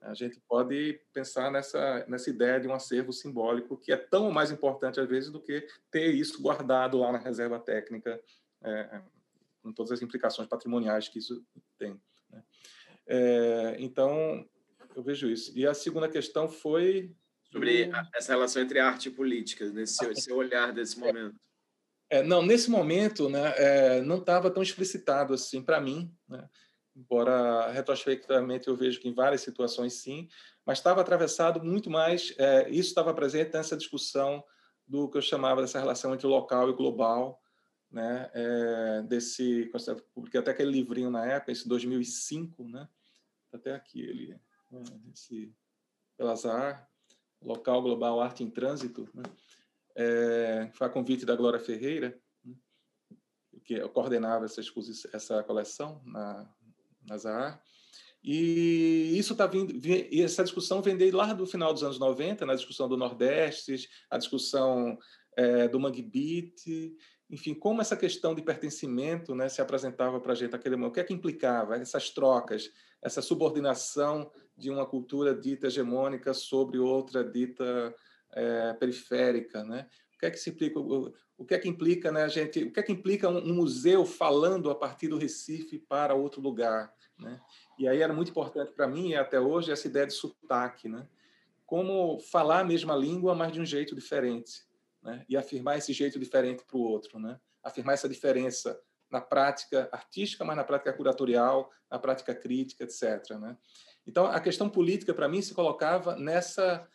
A gente pode pensar nessa, nessa ideia de um acervo simbólico, que é tão mais importante, às vezes, do que ter isso guardado lá na reserva técnica, é, com todas as implicações patrimoniais que isso tem. Né? É, então, eu vejo isso. E a segunda questão foi. Sobre essa relação entre arte e política, nesse seu, seu olhar desse momento. É, não, nesse momento, né, é, não estava tão explicitado assim para mim. Né? embora retrospectivamente eu vejo que em várias situações sim, mas estava atravessado muito mais, é, isso estava presente nessa discussão do que eu chamava dessa relação entre local e global, né, é, desse, publiquei até aquele livrinho na época, esse 2005, né, tá até aqui ele, né, esse Pelazar, Local, Global, Arte em Trânsito, né, é, foi a convite da Glória Ferreira, né, que coordenava essa, essa coleção na, Nazar. E isso está vindo, e essa discussão vem desde lá do final dos anos 90, na discussão do Nordeste, a discussão é, do Mangue Beat, enfim, como essa questão de pertencimento né, se apresentava para a gente naquele momento, o que é que implicava essas trocas, essa subordinação de uma cultura dita hegemônica sobre outra dita é, periférica, né? O que é que se implica? O, o que é que implica, né, a gente? O que é que implica um, um museu falando a partir do Recife para outro lugar, né? E aí era muito importante para mim e até hoje essa ideia de sotaque, né? Como falar a mesma língua, mas de um jeito diferente, né? E afirmar esse jeito diferente para o outro, né? Afirmar essa diferença na prática artística, mas na prática curatorial, na prática crítica, etc. Né? Então, a questão política, para mim, se colocava nessa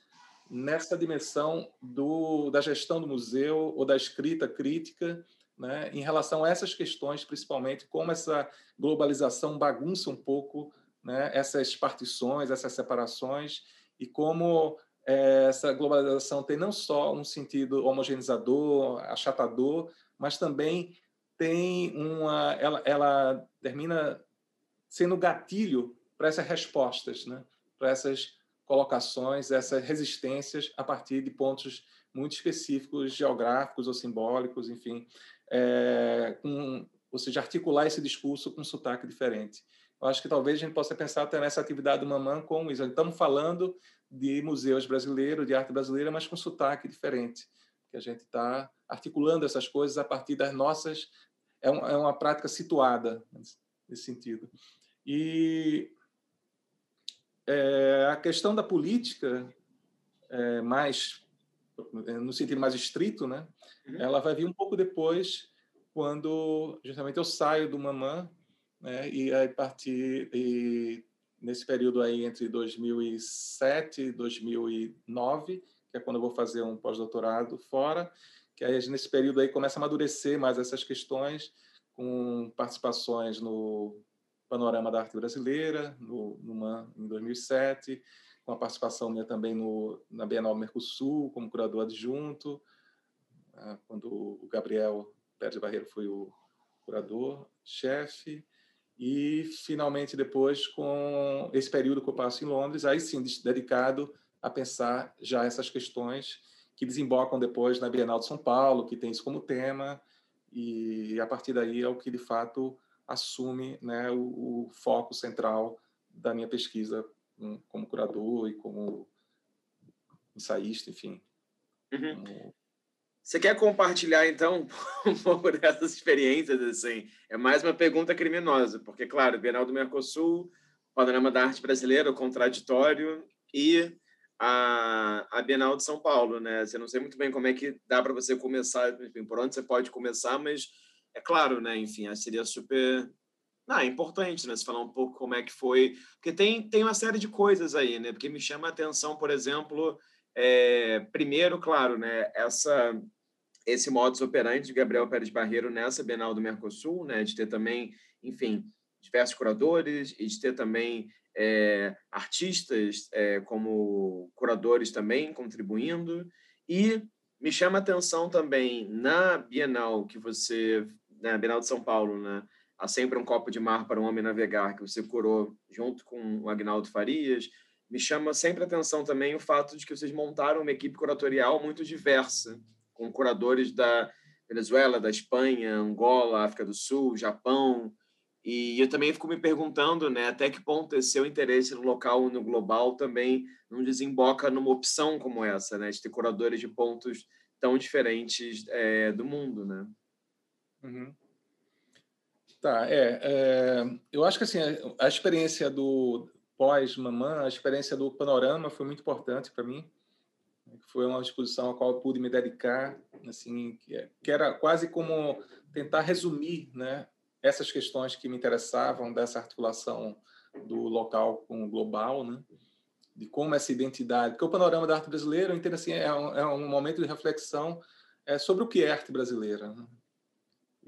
nessa dimensão do, da gestão do museu ou da escrita crítica, né, em relação a essas questões, principalmente como essa globalização bagunça um pouco né, essas partições, essas separações, e como é, essa globalização tem não só um sentido homogeneizador, achatador, mas também tem uma, ela, ela termina sendo gatilho para essas respostas, né, para essas colocações, essas resistências a partir de pontos muito específicos, geográficos ou simbólicos, enfim, é, com, ou seja, articular esse discurso com um sotaque diferente. Eu acho que talvez a gente possa pensar até nessa atividade do Mamã como isso. Estamos falando de museus brasileiros, de arte brasileira, mas com sotaque diferente, que a gente está articulando essas coisas a partir das nossas. É, um, é uma prática situada nesse sentido. E é, a questão da política, é, mais no sentido mais estrito, né? Uhum. Ela vai vir um pouco depois, quando justamente eu saio do Mamã, né? E aí partir e nesse período aí entre 2007 e 2009, que é quando eu vou fazer um pós-doutorado fora, que aí nesse período aí começa a amadurecer mais essas questões com participações no Panorama da Arte Brasileira, no, numa, em 2007, com a participação minha também no, na Bienal Mercosul, como curador adjunto, né, quando o Gabriel Pérez Barreiro foi o curador-chefe, e finalmente depois com esse período que eu passo em Londres, aí sim dedicado a pensar já essas questões que desembocam depois na Bienal de São Paulo, que tem isso como tema, e a partir daí é o que de fato assume né, o, o, foco central da minha pesquisa como curador e como ensaísta, enfim. Uhum. Como... Você quer compartilhar, então, um pouco dessas experiências? Assim? É mais uma pergunta criminosa, porque, claro, Bienal do Mercosul, Panorama da Arte Brasileira, o Contraditório e a, a Bienal de São Paulo, né? Você não sei muito bem como é que dá para você começar, enfim, por onde você pode começar, mas é claro, né? Enfim, seria super. Não, é importante, né? Você falar um pouco como é que foi. Porque tem, tem uma série de coisas aí, né? Porque me chama a atenção, por exemplo, é, primeiro, claro, né? Essa, esse modus operandi de Gabriel Pérez Barreiro nessa Bienal do Mercosul, né? De ter também, enfim, diversos curadores e de ter também é, artistas é, como curadores também contribuindo. E me chama a atenção também na Bienal que você na Bienal de São Paulo, né? Há Sempre um Copo de Mar para um Homem Navegar, que você curou junto com o Agnaldo Farias. Me chama sempre atenção também o fato de que vocês montaram uma equipe curatorial muito diversa, com curadores da Venezuela, da Espanha, Angola, África do Sul, Japão. E eu também fico me perguntando né, até que ponto esse seu interesse no local e no global também não desemboca numa opção como essa, né, de ter curadores de pontos tão diferentes é, do mundo, né? Uhum. Tá, é, é, eu acho que assim a experiência do pós Mamã, a experiência do panorama foi muito importante para mim. Foi uma exposição a qual eu pude me dedicar, assim, que, é, que era quase como tentar resumir, né, essas questões que me interessavam dessa articulação do local com o global, né? de como essa identidade, porque o panorama da arte brasileira, eu entendo assim, é um, é um momento de reflexão é, sobre o que é arte brasileira. Né?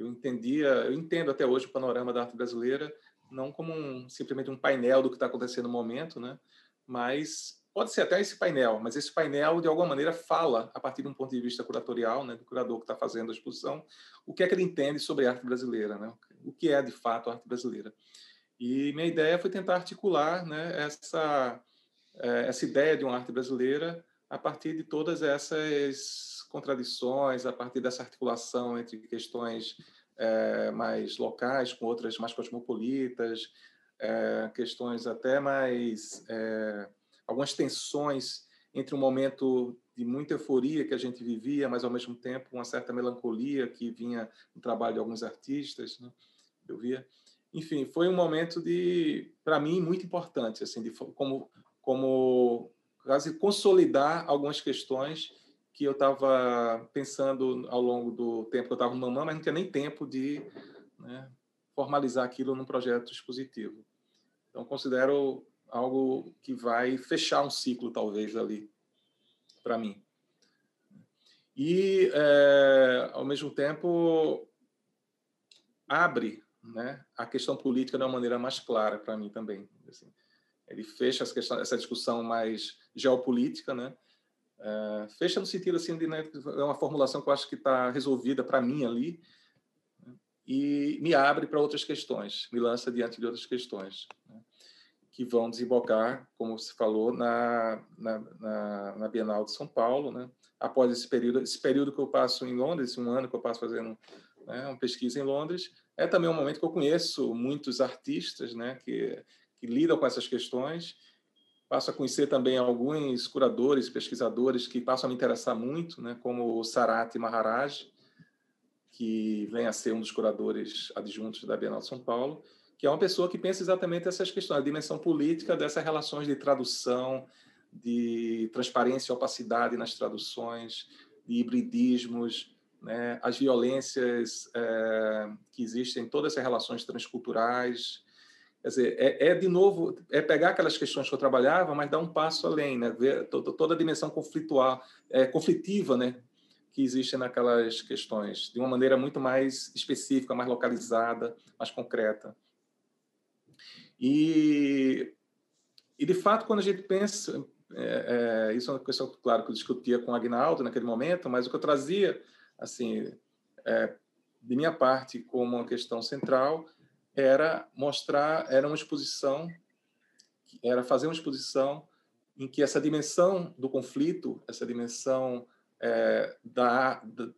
Eu entendia, eu entendo até hoje o panorama da arte brasileira não como um, simplesmente um painel do que está acontecendo no momento, né? Mas pode ser até esse painel, mas esse painel de alguma maneira fala a partir de um ponto de vista curatorial, né, do curador que está fazendo a exposição, o que é que ele entende sobre a arte brasileira, né? O que é de fato a arte brasileira? E minha ideia foi tentar articular, né, essa é, essa ideia de uma arte brasileira a partir de todas essas contradições, a partir dessa articulação entre questões é, mais locais com outras mais cosmopolitas, é, questões até mais é, algumas tensões entre um momento de muita euforia que a gente vivia, mas ao mesmo tempo uma certa melancolia que vinha no trabalho de alguns artistas, né? eu via. Enfim, foi um momento de, para mim, muito importante, assim, de como como quase consolidar algumas questões que eu estava pensando ao longo do tempo que eu estava no Mamã, mas não tinha nem tempo de né, formalizar aquilo num projeto expositivo. Então, considero algo que vai fechar um ciclo, talvez, ali, para mim. E, é, ao mesmo tempo, abre né, a questão política de uma maneira mais clara para mim também. Assim ele fecha essa, questão, essa discussão mais geopolítica, né? É, fecha no sentido assim de né, é uma formulação que eu acho que está resolvida para mim ali e me abre para outras questões, me lança diante de outras questões né? que vão desembocar, como se falou, na, na, na, na, Bienal de São Paulo, né? Após esse período, esse período que eu passo em Londres, um ano que eu passo fazendo né, uma pesquisa em Londres, é também um momento que eu conheço muitos artistas, né? Que que lidam com essas questões. Passo a conhecer também alguns curadores, pesquisadores que passam a me interessar muito, né, como o Sarati Maharaj, que vem a ser um dos curadores adjuntos da Bienal de São Paulo, que é uma pessoa que pensa exatamente essas questões, a dimensão política dessas relações de tradução, de transparência e opacidade nas traduções, de hibridismos, né, as violências é, que existem em todas essas relações transculturais, Quer dizer, é, é, de novo, é pegar aquelas questões que eu trabalhava, mas dar um passo além, né? Ver toda a dimensão conflitual, é, conflitiva, né? Que existe naquelas questões, de uma maneira muito mais específica, mais localizada, mais concreta. E, e de fato, quando a gente pensa, é, é, isso é uma questão, claro, que eu discutia com o Agnaldo naquele momento, mas o que eu trazia, assim, é, de minha parte, como uma questão central, era mostrar, era uma exposição, era fazer uma exposição em que essa dimensão do conflito, essa dimensão é, da, da,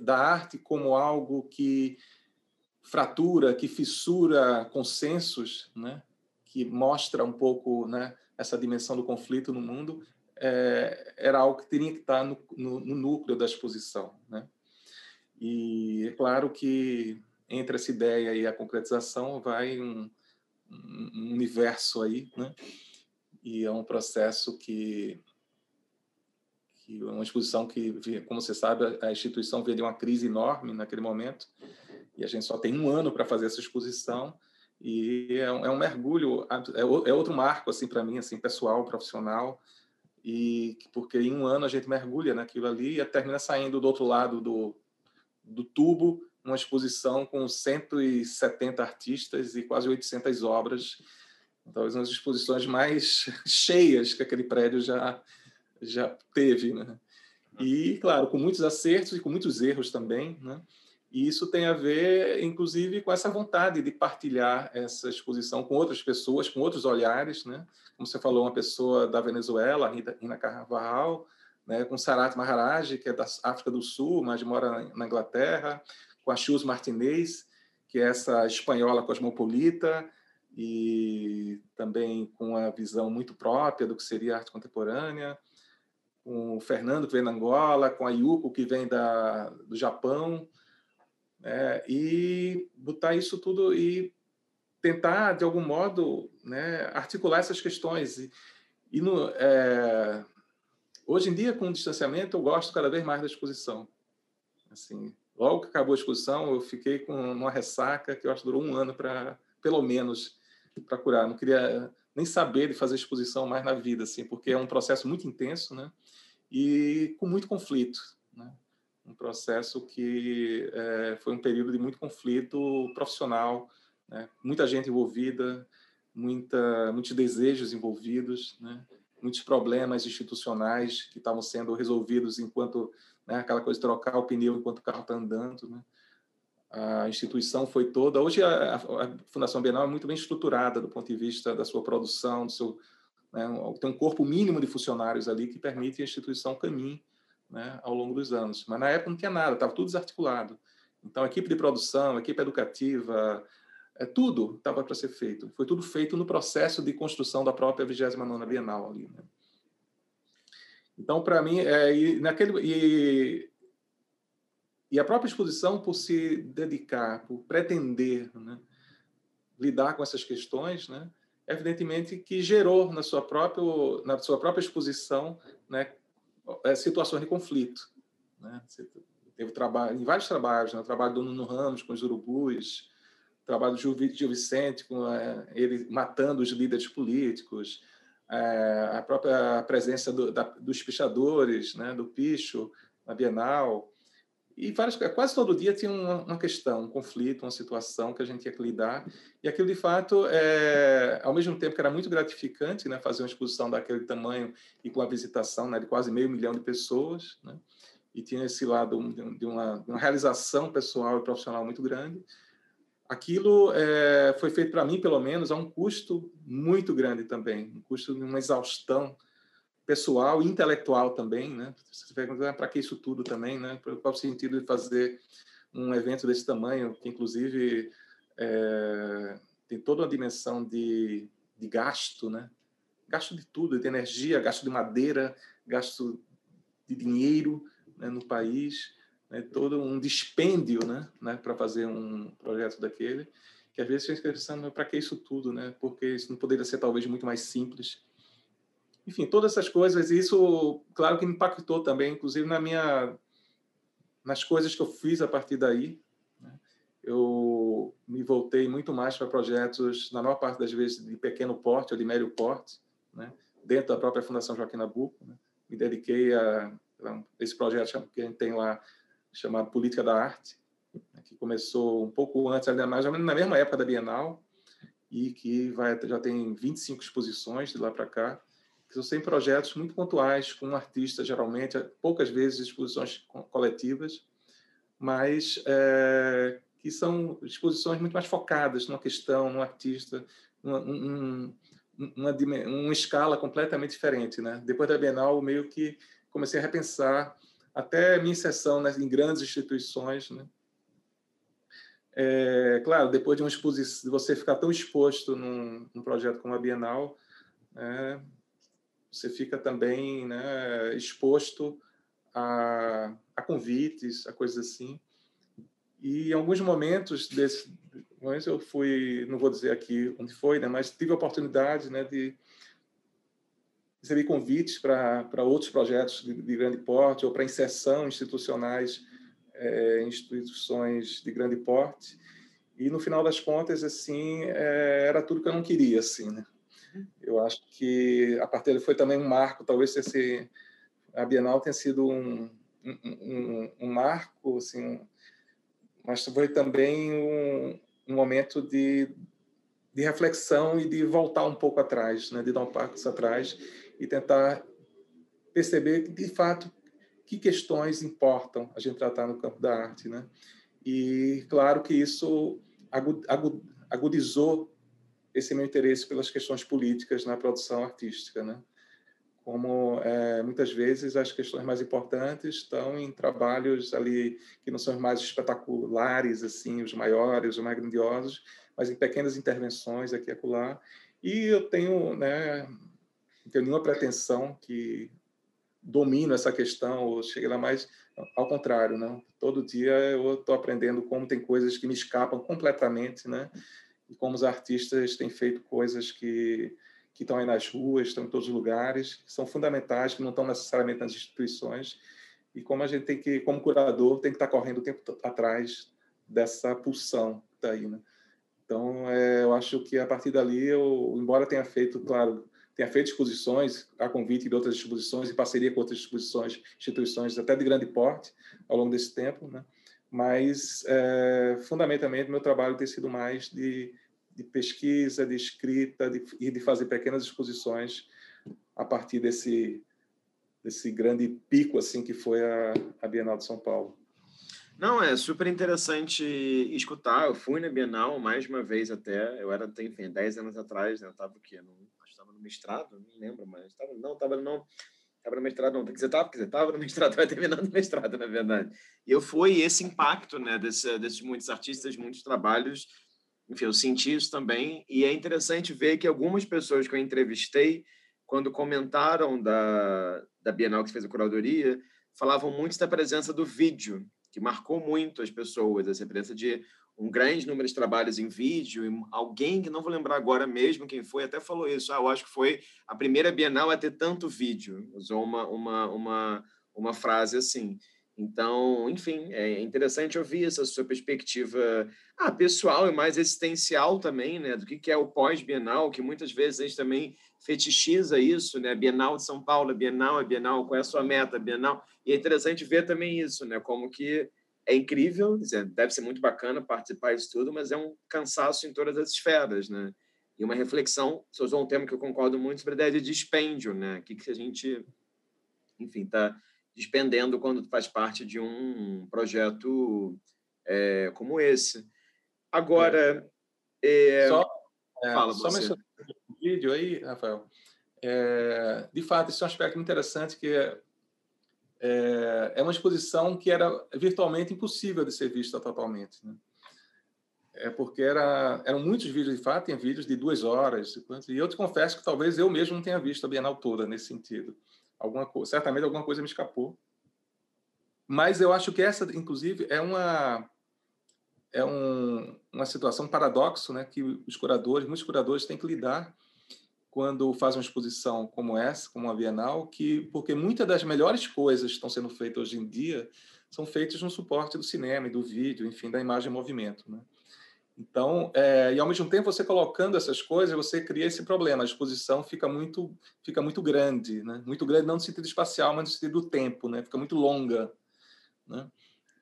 da arte como algo que fratura, que fissura consensos, né? que mostra um pouco né, essa dimensão do conflito no mundo, é, era algo que teria que estar no, no, no núcleo da exposição. Né? E é claro que entre essa ideia e a concretização vai um, um universo aí, né? E é um processo que que é uma exposição que, como você sabe, a instituição veio de uma crise enorme naquele momento e a gente só tem um ano para fazer essa exposição e é um, é um mergulho, é, é outro marco assim para mim, assim pessoal, profissional e porque em um ano a gente mergulha naquilo ali e termina saindo do outro lado do, do tubo uma exposição com 170 artistas e quase 800 obras. Talvez uma das exposições mais cheias que aquele prédio já, já teve. Né? E, claro, com muitos acertos e com muitos erros também. Né? E isso tem a ver, inclusive, com essa vontade de partilhar essa exposição com outras pessoas, com outros olhares, né? Como você falou, uma pessoa da Venezuela, Rina Carvajal, né? com Sarat Maharaj, que é da África do Sul, mas mora na Inglaterra, com a Chus Martinez, que é essa espanhola cosmopolita, e também com a visão muito própria do que seria arte contemporânea, com o Fernando, que vem da Angola, com a Yuko, que vem da, do Japão, né? e botar isso tudo e tentar, de algum modo, né, articular essas questões. E, e no, é... hoje em dia, com o distanciamento, eu gosto cada vez mais da exposição. Assim, logo que acabou a exposição, eu fiquei com uma ressaca que eu acho que durou um ano para, pelo menos, para curar. Não queria nem saber de fazer exposição mais na vida, assim, porque é um processo muito intenso, né? E com muito conflito, né? Um processo que é, foi um período de muito conflito profissional, né? Muita gente envolvida, muita, muitos desejos envolvidos, né? Muitos problemas institucionais que estavam sendo resolvidos enquanto né? aquela coisa de trocar o pneu enquanto o carro está andando, né? a instituição foi toda. Hoje a, a, Fundação Bienal é muito bem estruturada do ponto de vista da sua produção, do seu, né, tem um corpo mínimo de funcionários ali que permite a instituição caminhe né, ao longo dos anos. Mas na época não tinha nada, estava tudo desarticulado. Então, equipe de produção, equipe educativa, é, tudo estava para ser feito. Foi tudo feito no processo de construção da própria 29ª Bienal ali. Né? Então, para mim, é, e naquele, e e a própria exposição, por se dedicar, por pretender né, lidar com essas questões, né, evidentemente que gerou na sua própria, na sua própria exposição né, é, situações de conflito. Né? Teve trabalho, em vários trabalhos, né? o trabalho do Nuno Ramos com os urubus, o trabalho do Gil Vicente com é, ele matando os líderes políticos, é, a própria presença do, da, dos pichadores, né, do picho na Bienal, e várias, quase todo dia tinha uma, uma, questão, um conflito, uma situação que a gente tinha que lidar. E aquilo, de fato, é, ao mesmo tempo que era muito gratificante né, fazer uma exposição daquele tamanho e com a visitação né, de quase meio milhão de pessoas, né, e tinha esse lado de uma, de uma realização pessoal e profissional muito grande. Aquilo é, foi feito para mim, pelo menos, a um custo muito grande também, um custo de uma exaustão pessoal e intelectual também, né? Você pergunta para que isso tudo também, né? Qual o sentido de fazer um evento desse tamanho, que inclusive é, tem toda uma dimensão de, de gasto, né? Gasto de tudo, de energia, gasto de madeira, gasto de dinheiro né, no país, né, todo um dispêndio né, né, para fazer um projeto daquele, que às vezes você fica pensando, para que isso tudo? Né? Porque isso não poderia ser talvez muito mais simples enfim, todas essas coisas, isso, claro que impactou também, inclusive na minha, nas coisas que eu fiz a partir daí. Né? Eu me voltei muito mais para projetos, na maior parte das vezes, de pequeno porte ou de médio porte, né? dentro da própria Fundação Joaquim Nabuco. Né? Me dediquei a, a esse projeto que a gente tem lá, chamado Política da Arte, né? que começou um pouco antes, mais ou menos na mesma época da Bienal, e que vai, já tem 25 exposições de lá para cá que são sempre projetos muito pontuais, com um artista, geralmente, poucas vezes exposições coletivas, mas é, que são exposições muito mais focadas numa questão, num artista, numa, um, uma, uma escala completamente diferente. Né? Depois da Bienal, meio que comecei a repensar até minha inserção né, em grandes instituições. Né? É, claro, depois de uma exposição, de você ficar tão exposto num, num projeto como a Bienal, é, você fica também né, exposto a, a, convites, a coisas assim. E em alguns momentos desse, eu fui, não vou dizer aqui onde foi, né, mas tive a oportunidade né, de receber convites para outros projetos de, de, grande porte ou para inserção institucionais é, instituições de grande porte. E no final das contas, assim, é, era tudo que eu não queria, assim, né? Eu acho que a partir dele foi também um marco, talvez esse a Bienal tenha sido um, um, um marco, assim, mas foi também um, um momento de, de reflexão e de voltar um pouco atrás, né, de dar um passo atrás e tentar perceber de fato que questões importam a gente tratar no campo da arte, né? E claro que isso agudizou esse meu interesse pelas questões políticas na produção artística, né? Como é, muitas vezes as questões mais importantes estão em trabalhos ali que não são os mais espetaculares, assim, os maiores, os mais grandiosos, mas em pequenas intervenções aqui e acolá. E eu tenho, né, não tenho nenhuma pretensão que domino essa questão ou chegue lá mais ao contrário, né? Todo dia eu estou aprendendo como tem coisas que me escapam completamente, né? E como os artistas têm feito coisas que que estão aí nas ruas, estão em todos os lugares, que são fundamentais, que não estão necessariamente nas instituições, e como a gente tem que, como curador, tem que estar correndo o tempo atrás dessa pulsão que está aí, né? Então, é, eu acho que a partir dali, eu, embora tenha feito, claro, tenha feito exposições a convite de outras exposições, em parceria com outras exposições, instituições até de grande porte ao longo desse tempo, né? mas é, fundamentalmente meu trabalho tem sido mais de, de pesquisa, de escrita de, e de fazer pequenas exposições a partir desse desse grande pico assim que foi a, a Bienal de São Paulo. Não, é super interessante escutar. Eu fui na Bienal mais uma vez até. Eu era, enfim, 10 anos atrás, né? Eu estava o quê? No, no mestrado, não lembro, mas tava, não, estava não, estava no mestrado, não. Quer dizer, estava, estava no mestrado, estava terminando o mestrado, na verdade. E eu fui esse impacto, né, desse, desses muitos artistas, muitos trabalhos. Enfim, eu senti isso também. E é interessante ver que algumas pessoas que eu entrevistei, quando comentaram da, da Bienal que fez a curadoria, falavam muito da presença do vídeo que marcou muito as pessoas, essa presença de um grande número de trabalhos em vídeo, alguém que não vou lembrar agora mesmo quem foi, até falou isso, ah, eu acho que foi a primeira Bienal a ter tanto vídeo, usou uma, uma, uma, uma frase assim. Então, enfim, é interessante ouvir essa sua perspectiva ah, pessoal e mais existencial também, né, do que é o pós-bienal, que muitas vezes a gente também fetichiza isso, né, Bienal de São Paulo, Bienal é Bienal, qual é a sua meta, Bienal, e é interessante ver também isso, né, como que é incrível, deve ser muito bacana participar disso tudo, mas é um cansaço em todas as esferas, né, e uma reflexão, você usou um termo que eu concordo muito sobre a ideia de dispêndio, né, o que, que a gente, enfim, está despendendo quando faz parte de um projeto é, como esse. Agora, é. É, só, fala só você. o vídeo aí, Rafael. É, de fato, isso é um aspecto interessante que é, é, uma exposição que era virtualmente impossível de ser vista totalmente. Né? É porque era, eram muitos vídeos, de fato, tem vídeos de duas horas. E eu te confesso que talvez eu mesmo não tenha visto a Bienal toda nesse sentido. Alguma certamente alguma coisa me escapou. Mas eu acho que essa, inclusive, é uma é um, uma situação um paradoxo, né, que os curadores, muitos curadores têm que lidar quando fazem uma exposição como essa, como a Bienal, que porque muitas das melhores coisas que estão sendo feitas hoje em dia são feitas no suporte do cinema e do vídeo, enfim, da imagem em movimento, né? Então, é, e ao mesmo tempo você colocando essas coisas, você cria esse problema. A exposição fica muito, fica muito grande, né? Muito grande não no sentido espacial, mas no sentido do tempo, né? Fica muito longa, né?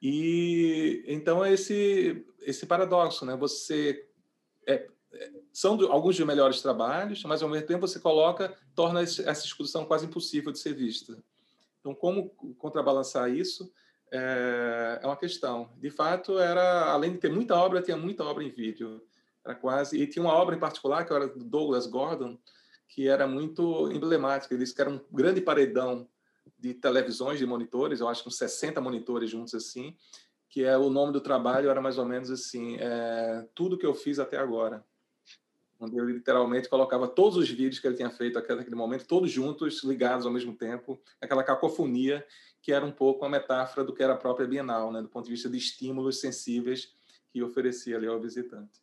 E então é esse esse paradoxo, né? Você é são alguns dos melhores trabalhos, mas ao mesmo tempo você coloca, torna essa exposição quase impossível de ser vista. Então, como contrabalançar isso? é, é uma questão. De fato, era além de ter muita obra, tinha muita obra em vídeo. Era quase e tinha uma obra em particular que era do Douglas Gordon, que era muito emblemática. Ele disse que era um grande paredão de televisões, de monitores, eu acho que uns 60 monitores juntos assim, que é o nome do trabalho era mais ou menos assim, é, tudo que eu fiz até agora. Onde ele literalmente colocava todos os vídeos que ele tinha feito até aquele momento, todos juntos, ligados ao mesmo tempo, aquela cacofonia que era um pouco uma metáfora do que era a própria Bienal, né, do ponto de vista de estímulos sensíveis que oferecia ali ao visitante.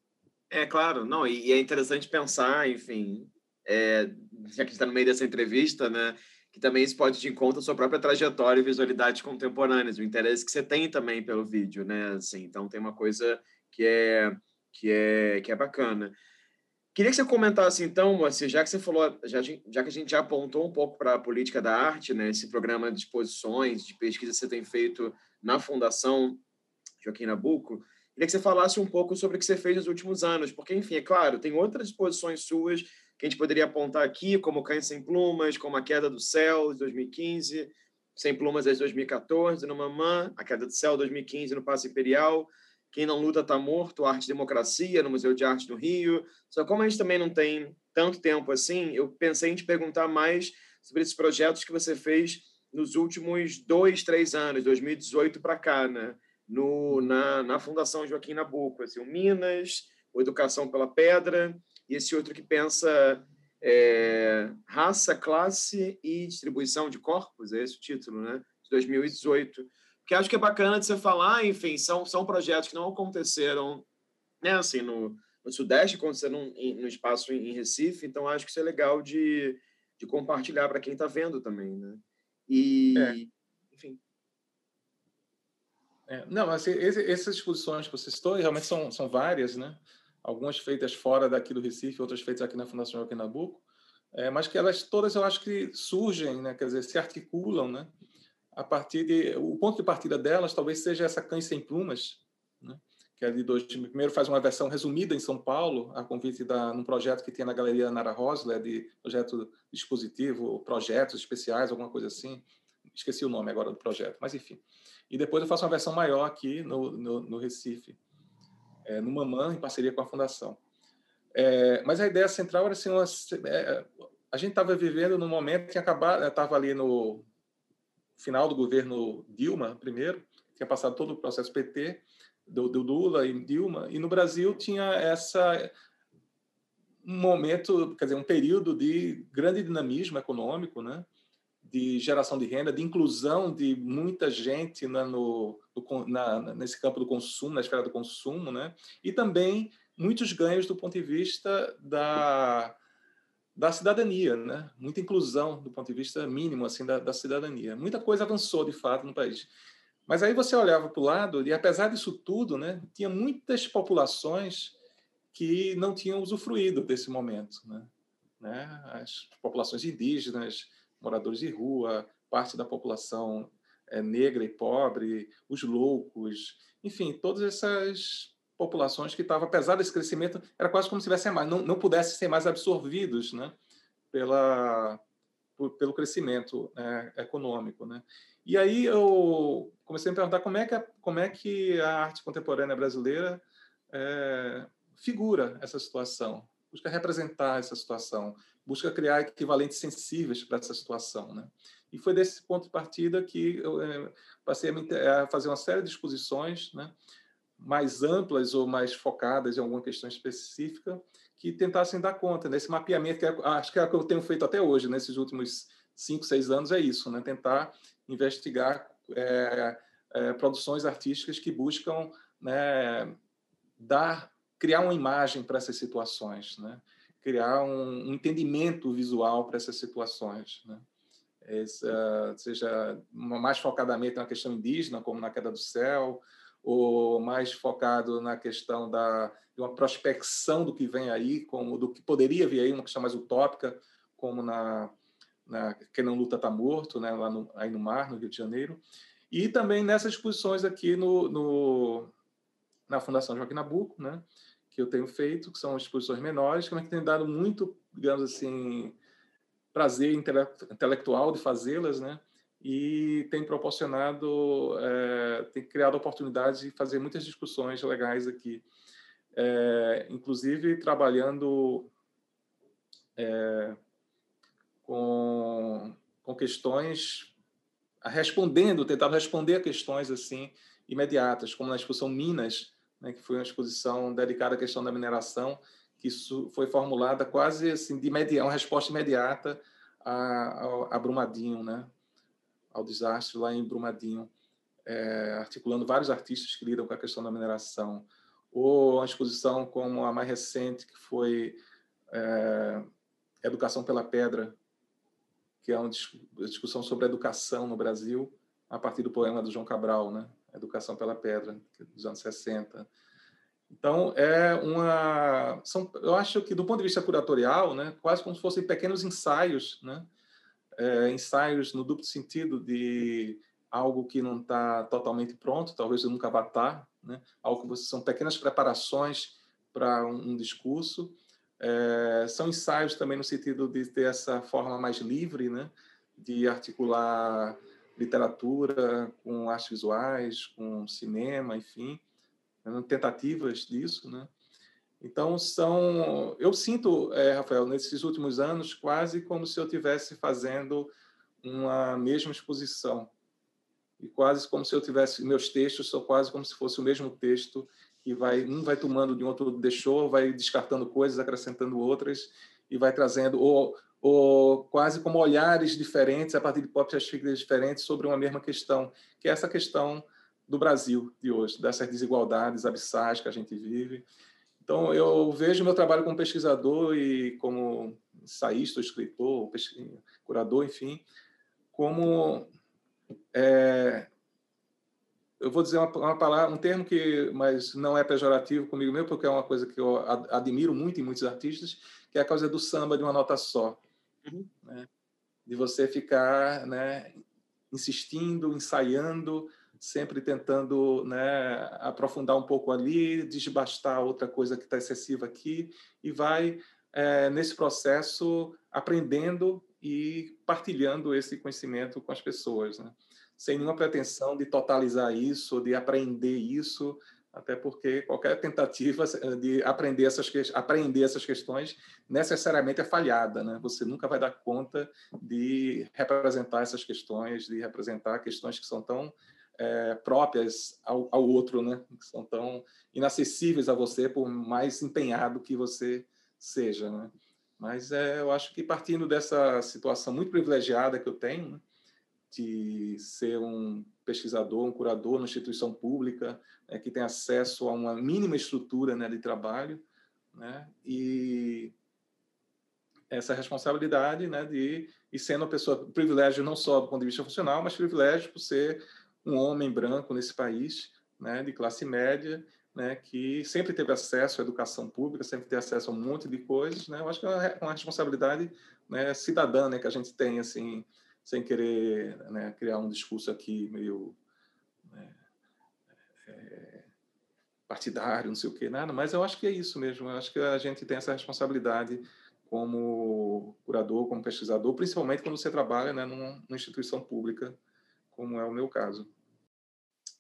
É claro, não, e, é interessante pensar, enfim, é, já que está no meio dessa entrevista, né, que também isso pode te encontrar a sua própria trajetória e visualidade contemporâneas, o interesse que você tem também pelo vídeo, né, assim, então tem uma coisa que é que é que é bacana. Queria que você comentasse, então, Moacir, já que você falou, já, já que a gente já apontou um pouco para a política da arte, né, esse programa de exposições, de pesquisa que você tem feito na Fundação Joaquim Nabuco, queria que você falasse um pouco sobre o que você fez nos últimos anos, porque, enfim, é claro, tem outras exposições suas que a gente poderia apontar aqui, como Cães Sem Plumas, como A Queda do Céu, de 2015, Sem Plumas, de 2014, no Mamã, A Queda do Céu, 2015, no Passo Imperial, Quem Não Luta Está Morto, Arte e Democracia, no Museu de Arte do Rio. Só como a gente também não tem tanto tempo assim, eu pensei em te perguntar mais sobre esses projetos que você fez nos últimos dois, três anos, 2018 para cá, né? No, na, na Fundação Joaquim Nabuco, assim, o Minas, o Educação pela Pedra, e esse outro que pensa é, Raça, Classe e Distribuição de Corpos, é esse o título, né? De 2018. Que acho que é bacana de você falar, enfim, são, são projetos que não aconteceram, né, assim, no, no Sudeste, aconteceram no, no espaço em Recife, então acho que isso é legal de, de compartilhar para quem está vendo também, né? E, é. enfim. É, não, assim, esse, essas exposições que você citou realmente são, são várias, né? Algumas feitas fora daqui do Recife, outras feitas aqui na Fundação Joaquim Nabuco, é, mas que elas todas eu acho que surgem, né? Quer dizer, se articulam, né? A partir de o ponto de partida delas talvez seja essa Cães sem Plumas, né? que é de dois, primeiro faz uma versão resumida em São Paulo, a convite da num projeto que tinha na Galeria Nara Rosler, de projeto dispositivo, projetos especiais, alguma coisa assim. Esqueci o nome agora do projeto, mas enfim. E depois eu faço uma versão maior aqui no, no, no Recife, é, no Mamã, em parceria com a Fundação. É, mas a ideia central era assim, uma, é, a gente estava vivendo num momento que acabava, estava ali no final do governo Dilma, primeiro, tinha passado todo o processo PT, do, do Lula e Dilma, e no Brasil tinha essa um momento, quer dizer, um período de grande dinamismo econômico, né? de geração de renda, de inclusão de muita gente na, no, na, nesse campo do consumo, na esfera do consumo, né? e também muitos ganhos do ponto de vista da, da cidadania, né? muita inclusão do ponto de vista mínimo assim da, da cidadania. Muita coisa avançou, de fato, no país. Mas aí você olhava para o lado e, apesar disso tudo, né, tinha muitas populações que não tinham usufruído desse momento. Né? Né? As populações indígenas, moradores de rua, parte da população é, negra e pobre, os loucos, enfim, todas essas populações que estavam, apesar desse crescimento, era quase como se tivessem mais, não, não pudessem ser mais absorvidos né? Pela, por, pelo crescimento né, econômico. Né? E aí eu comecei a me perguntar como é que a, como é que a arte contemporânea brasileira é, figura essa situação, busca representar essa situação, busca criar equivalentes sensíveis para essa situação, né? E foi desse ponto de partida que eu é, passei a, a, fazer uma série de exposições, né? Mais amplas ou mais focadas em alguma questão específica, que tentassem dar conta desse mapeamento que é, acho que é o que eu tenho feito até hoje, nesses últimos cinco, seis anos, é isso, né? tentar investigar é, é, produções artísticas que buscam né, dar, criar uma imagem para essas situações, né? criar um, um entendimento visual para essas situações. Né? Seja mais focadamente na questão indígena, como na queda do céu, ou mais focado na questão da, de uma prospecção do que vem aí, como do que poderia vir aí, uma questão mais utópica, como na na Quem Não Luta Está Morto, né, lá no, aí no mar, no Rio de Janeiro, e também nessas exposições aqui no, no, na Fundação Joaquim Nabuco, né, que eu tenho feito, que são exposições menores, que tem dado muito, digamos assim, prazer intelectual de fazê-las, né, e tem proporcionado, é, tem criado oportunidades de fazer muitas discussões legais aqui, é, inclusive trabalhando é, com, com questões, respondendo, tentando responder a questões assim imediatas, como na exposição Minas, né, que foi uma exposição dedicada à questão da mineração, que foi formulada quase assim de imediato, uma resposta imediata a, a, a Brumadinho, né, ao desastre lá em Brumadinho, é, articulando vários artistas que lidam com a questão da mineração, ou uma exposição como a mais recente que foi é, Educação pela Pedra, que é uma discussão sobre educação no Brasil, a partir do poema do João Cabral, né? Educação pela Pedra, é dos anos 60. Então, é uma. São, eu acho que, do ponto de vista curatorial, né, quase como se fossem pequenos ensaios, né? É, ensaios no duplo sentido de algo que não está totalmente pronto, talvez nunca vá estar, né? algo que são pequenas preparações para um, um discurso, é, são ensaios também no sentido de ter essa forma mais livre, né, de articular literatura com artes visuais, com cinema, enfim, né, tentativas disso, né? Então são, eu sinto, é, Rafael, nesses últimos anos quase como se eu estivesse fazendo uma mesma exposição e quase como se eu tivesse meus textos são quase como se fosse o mesmo texto e vai um vai tomando de um outro deixou, vai descartando coisas, acrescentando outras e vai trazendo ou, ou quase como olhares diferentes a partir de próprias figuras diferentes sobre uma mesma questão, que é essa questão do Brasil de hoje, dessas desigualdades abissais que a gente vive. Então, eu vejo meu trabalho como pesquisador e como ensaísta, escritor, curador, enfim, como é, eu vou dizer uma, uma, palavra, um termo que, mas não é pejorativo comigo mesmo, porque é uma coisa que eu admiro muito em muitos artistas, que é a causa do samba de uma nota só, uhum. né? de você ficar, né, insistindo, ensaiando, sempre tentando, né, aprofundar um pouco ali, desbastar outra coisa que está excessiva aqui, e vai é, nesse processo aprendendo e partilhando esse conhecimento com as pessoas, né? sem nenhuma pretensão de totalizar isso, de aprender isso, até porque qualquer tentativa de aprender essas, aprender essas questões necessariamente é falhada, né? Você nunca vai dar conta de representar essas questões, de representar questões que são tão é, próprias ao, ao, outro, né? Que são tão inacessíveis a você, por mais empenhado que você seja, né? Mas é, eu acho que partindo dessa situação muito privilegiada que eu tenho, né? de ser um pesquisador, um curador numa instituição pública, né, que tem acesso a uma mínima estrutura né, de trabalho, né, e essa responsabilidade né, de e sendo uma pessoa privilégio não só do ponto de vista funcional, mas privilégio por ser um homem branco nesse país, né, de classe média, né, que sempre teve acesso à educação pública, sempre teve acesso a um monte de coisas, né, eu acho que é uma responsabilidade né, cidadã né, que a gente tem assim sem querer né, criar um discurso aqui meio né, é, partidário, não sei o que, nada, mas eu acho que é isso mesmo. Eu acho que a gente tem essa responsabilidade como curador, como pesquisador, principalmente quando você trabalha né, numa, numa instituição pública, como é o meu caso.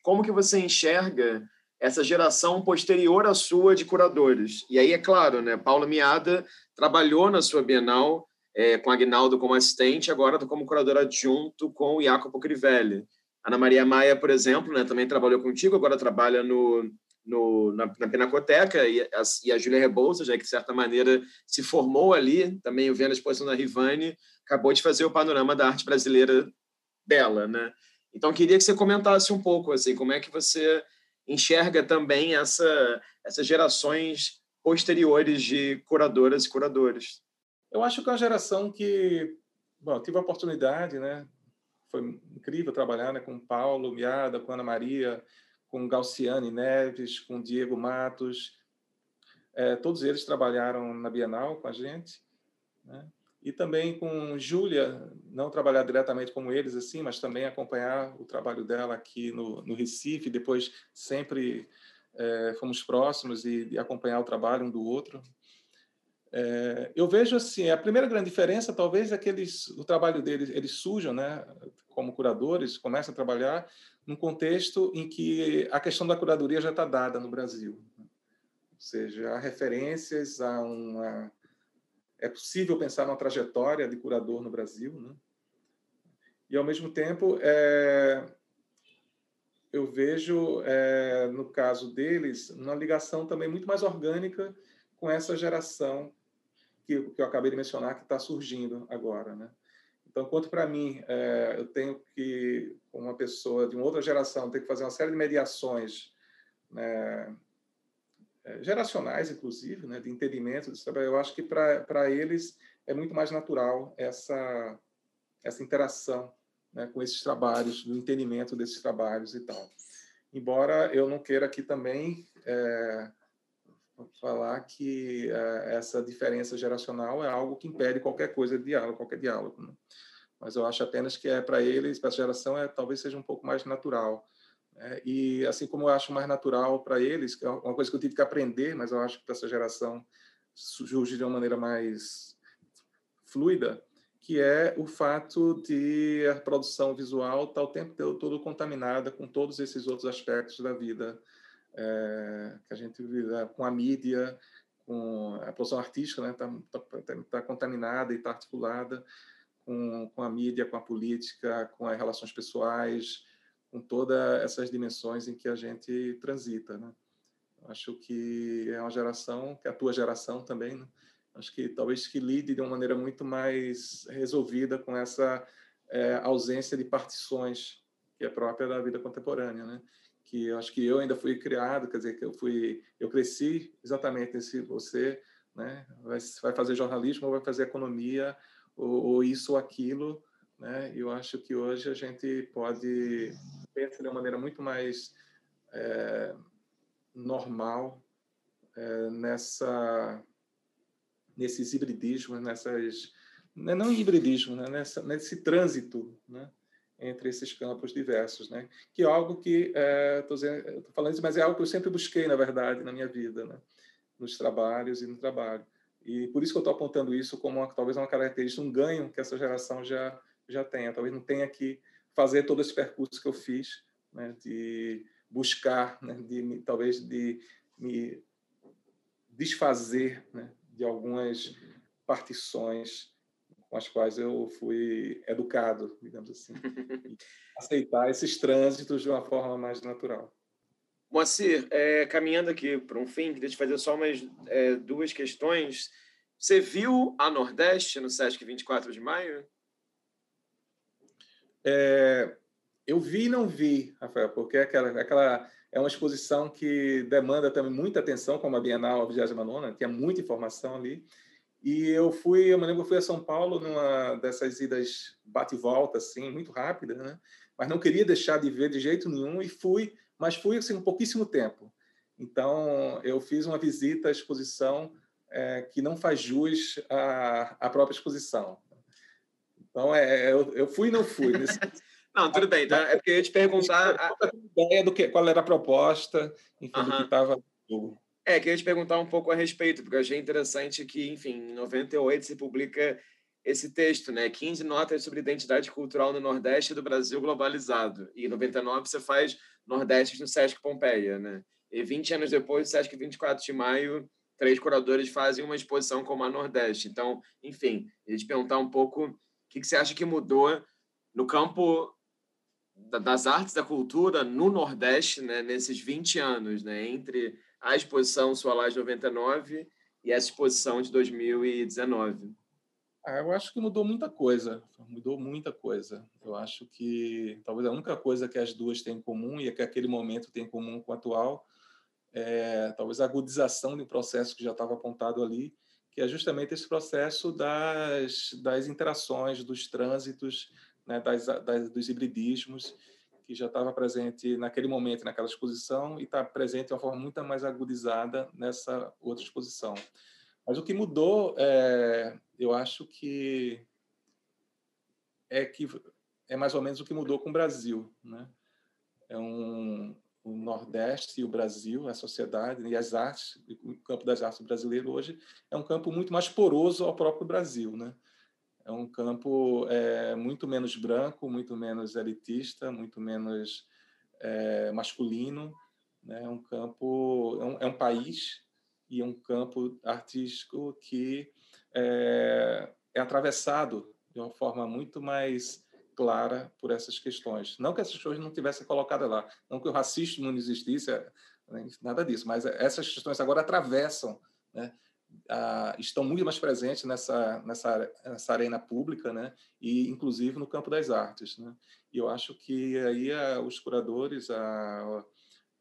Como que você enxerga essa geração posterior à sua de curadores? E aí, é claro, né, Paula Miada trabalhou na sua Bienal é, com Agnaldo como assistente, agora estou como curador adjunto com Jacopo Crivelli. Ana Maria Maia, por exemplo, né, também trabalhou contigo, agora trabalha no, no, na, na Pinacoteca, e a, e a Júlia Rebouças, já que, de certa maneira, se formou ali, também vendo a exposição da Rivani, acabou de fazer o panorama da arte brasileira dela. Né? Então, queria que você comentasse um pouco, assim, como é que você enxerga também essa, essas gerações posteriores de curadoras e curadores. Eu acho que é uma geração que, bom, tive a oportunidade, né? Foi incrível trabalhar né, com Paulo Miada, com Ana Maria, com Galciane Neves, com Diego Matos. É, todos eles trabalharam na Bienal com a gente, né? E também com Júlia, não trabalhar diretamente como eles assim, mas também acompanhar o trabalho dela aqui no, no Recife. Depois sempre é, fomos próximos e, e acompanhar o trabalho um do outro. É, eu vejo assim, a primeira grande diferença talvez é que eles, o trabalho deles, eles surjam, né, como curadores, começam a trabalhar num contexto em que a questão da curadoria já está dada no Brasil. Ou seja, há referências a uma... É possível pensar numa trajetória de curador no Brasil, né? E, ao mesmo tempo, é, eu vejo, é, no caso deles, uma ligação também muito mais orgânica com essa geração que, que eu acabei de mencionar que está surgindo agora, né? Então, quanto para mim, é, eu tenho que, como uma pessoa de uma outra geração, ter que fazer uma série de mediações né, geracionais, inclusive, né, de entendimento. Eu acho que para eles é muito mais natural essa essa interação né, com esses trabalhos, do entendimento desses trabalhos e tal. Embora eu não queira aqui também é, falar que uh, essa diferença geracional é algo que impede qualquer coisa de diálogo, qualquer diálogo. Né? Mas eu acho apenas que é para eles, para essa geração, é talvez seja um pouco mais natural. Né? E assim como eu acho mais natural para eles, que é uma coisa que eu tive que aprender, mas eu acho que para essa geração surge de uma maneira mais fluida, que é o fato de a produção visual estar tá o tempo todo contaminada com todos esses outros aspectos da vida é, que a gente vive com a mídia, com a produção artística, né, está tá, tá contaminada e está articulada com, com a mídia, com a política, com as relações pessoais, com todas essas dimensões em que a gente transita, né? Acho que é uma geração, que é a tua geração também, né? acho que talvez que lide de uma maneira muito mais resolvida com essa é, ausência de partições que é própria da vida contemporânea, né? Que eu acho que eu ainda fui criado, quer dizer que eu fui, eu cresci exatamente nesse você, né? Vai, vai fazer jornalismo ou vai fazer economia ou, ou isso ou aquilo, né? Eu acho que hoje a gente pode pensar de uma maneira muito mais é, normal é, nessa nesses hibridismos, nessas né, não hibridismo, né, nessa, nesse trânsito, né, entre esses campos diversos, né, que é algo que estou é, falando mas é algo que eu sempre busquei na verdade na minha vida, né, nos trabalhos e no trabalho. E por isso que eu estou apontando isso como uma, talvez uma característica, um ganho que essa geração já já tenha. Talvez não tenha que fazer todo esse percurso que eu fiz, né, de buscar, né, de talvez de me desfazer né, de algumas partições com as quais eu fui educado, digamos assim, aceitar esses trânsitos de uma forma mais natural. Moacir, é, caminhando aqui para um fim, queria te fazer só umas é, duas questões. Você viu a Nordeste no Sesc 24 de maio? É, eu vi e não vi, Rafael, porque aquela, aquela é uma exposição que demanda também muita atenção, como a Bienal 29, que é muita informação ali. E eu fui, eu me lembro, eu fui a São Paulo numa dessas idas bate e volta, assim, muito rápida, né? Mas não queria deixar de ver de jeito nenhum e fui, mas fui assim um pouquíssimo tempo. Então eu fiz uma visita à exposição é, que não faz jus à, à própria exposição. Então é, é eu, eu fui e não fui. Nesse... Não, tudo bem. Tá? É porque eu ia te perguntar. A ideia do que, qual era a proposta, enfim, uh -huh. do que estava É, queria te perguntar um pouco a respeito, porque eu achei interessante que, enfim, em 98 se publica esse texto, né? 15 notas sobre identidade cultural no Nordeste do Brasil globalizado. E em 99 você faz Nordeste no Sesc Pompeia, né? E 20 anos depois, no Sesc 24 de maio, três curadores fazem uma exposição como a Nordeste. Então, enfim, eu ia te perguntar um pouco que, que você acha que mudou no campo das artes da cultura no Nordeste, né, nesses 20 anos, né, entre a exposição Soalage 99 e essa exposição de 2019? Ah, eu acho que mudou muita coisa, mudou muita coisa. Eu acho que talvez a única coisa que as duas têm em comum e é que aquele momento tem em comum com o atual é talvez a agudização de um processo que já estava apontado ali, que é justamente esse processo das, das interações, dos trânsitos, né, das, das, dos hibridismos, que já estava presente naquele momento, naquela exposição, e está presente de uma forma muito mais agudizada nessa outra exposição. Mas o que mudou, é, eu acho que é que é mais ou menos o que mudou com o Brasil, né? É um o Nordeste e o Brasil, a sociedade e as artes, o campo das artes brasileiro hoje é um campo muito mais poroso ao próprio Brasil, né? é um campo é, muito menos branco, muito menos elitista, muito menos é, masculino. Né? É um campo, é um, é um, país e um campo artístico que é, é atravessado de uma forma muito mais clara por essas questões. Não que essas questões não tivessem colocado lá, não que o racismo não existisse, né? nada disso, mas essas questões agora atravessam né? estão muito mais presentes nessa, nessa, nessa arena pública, né? E inclusive no campo das artes, né? E eu acho que aí a, os curadores, a,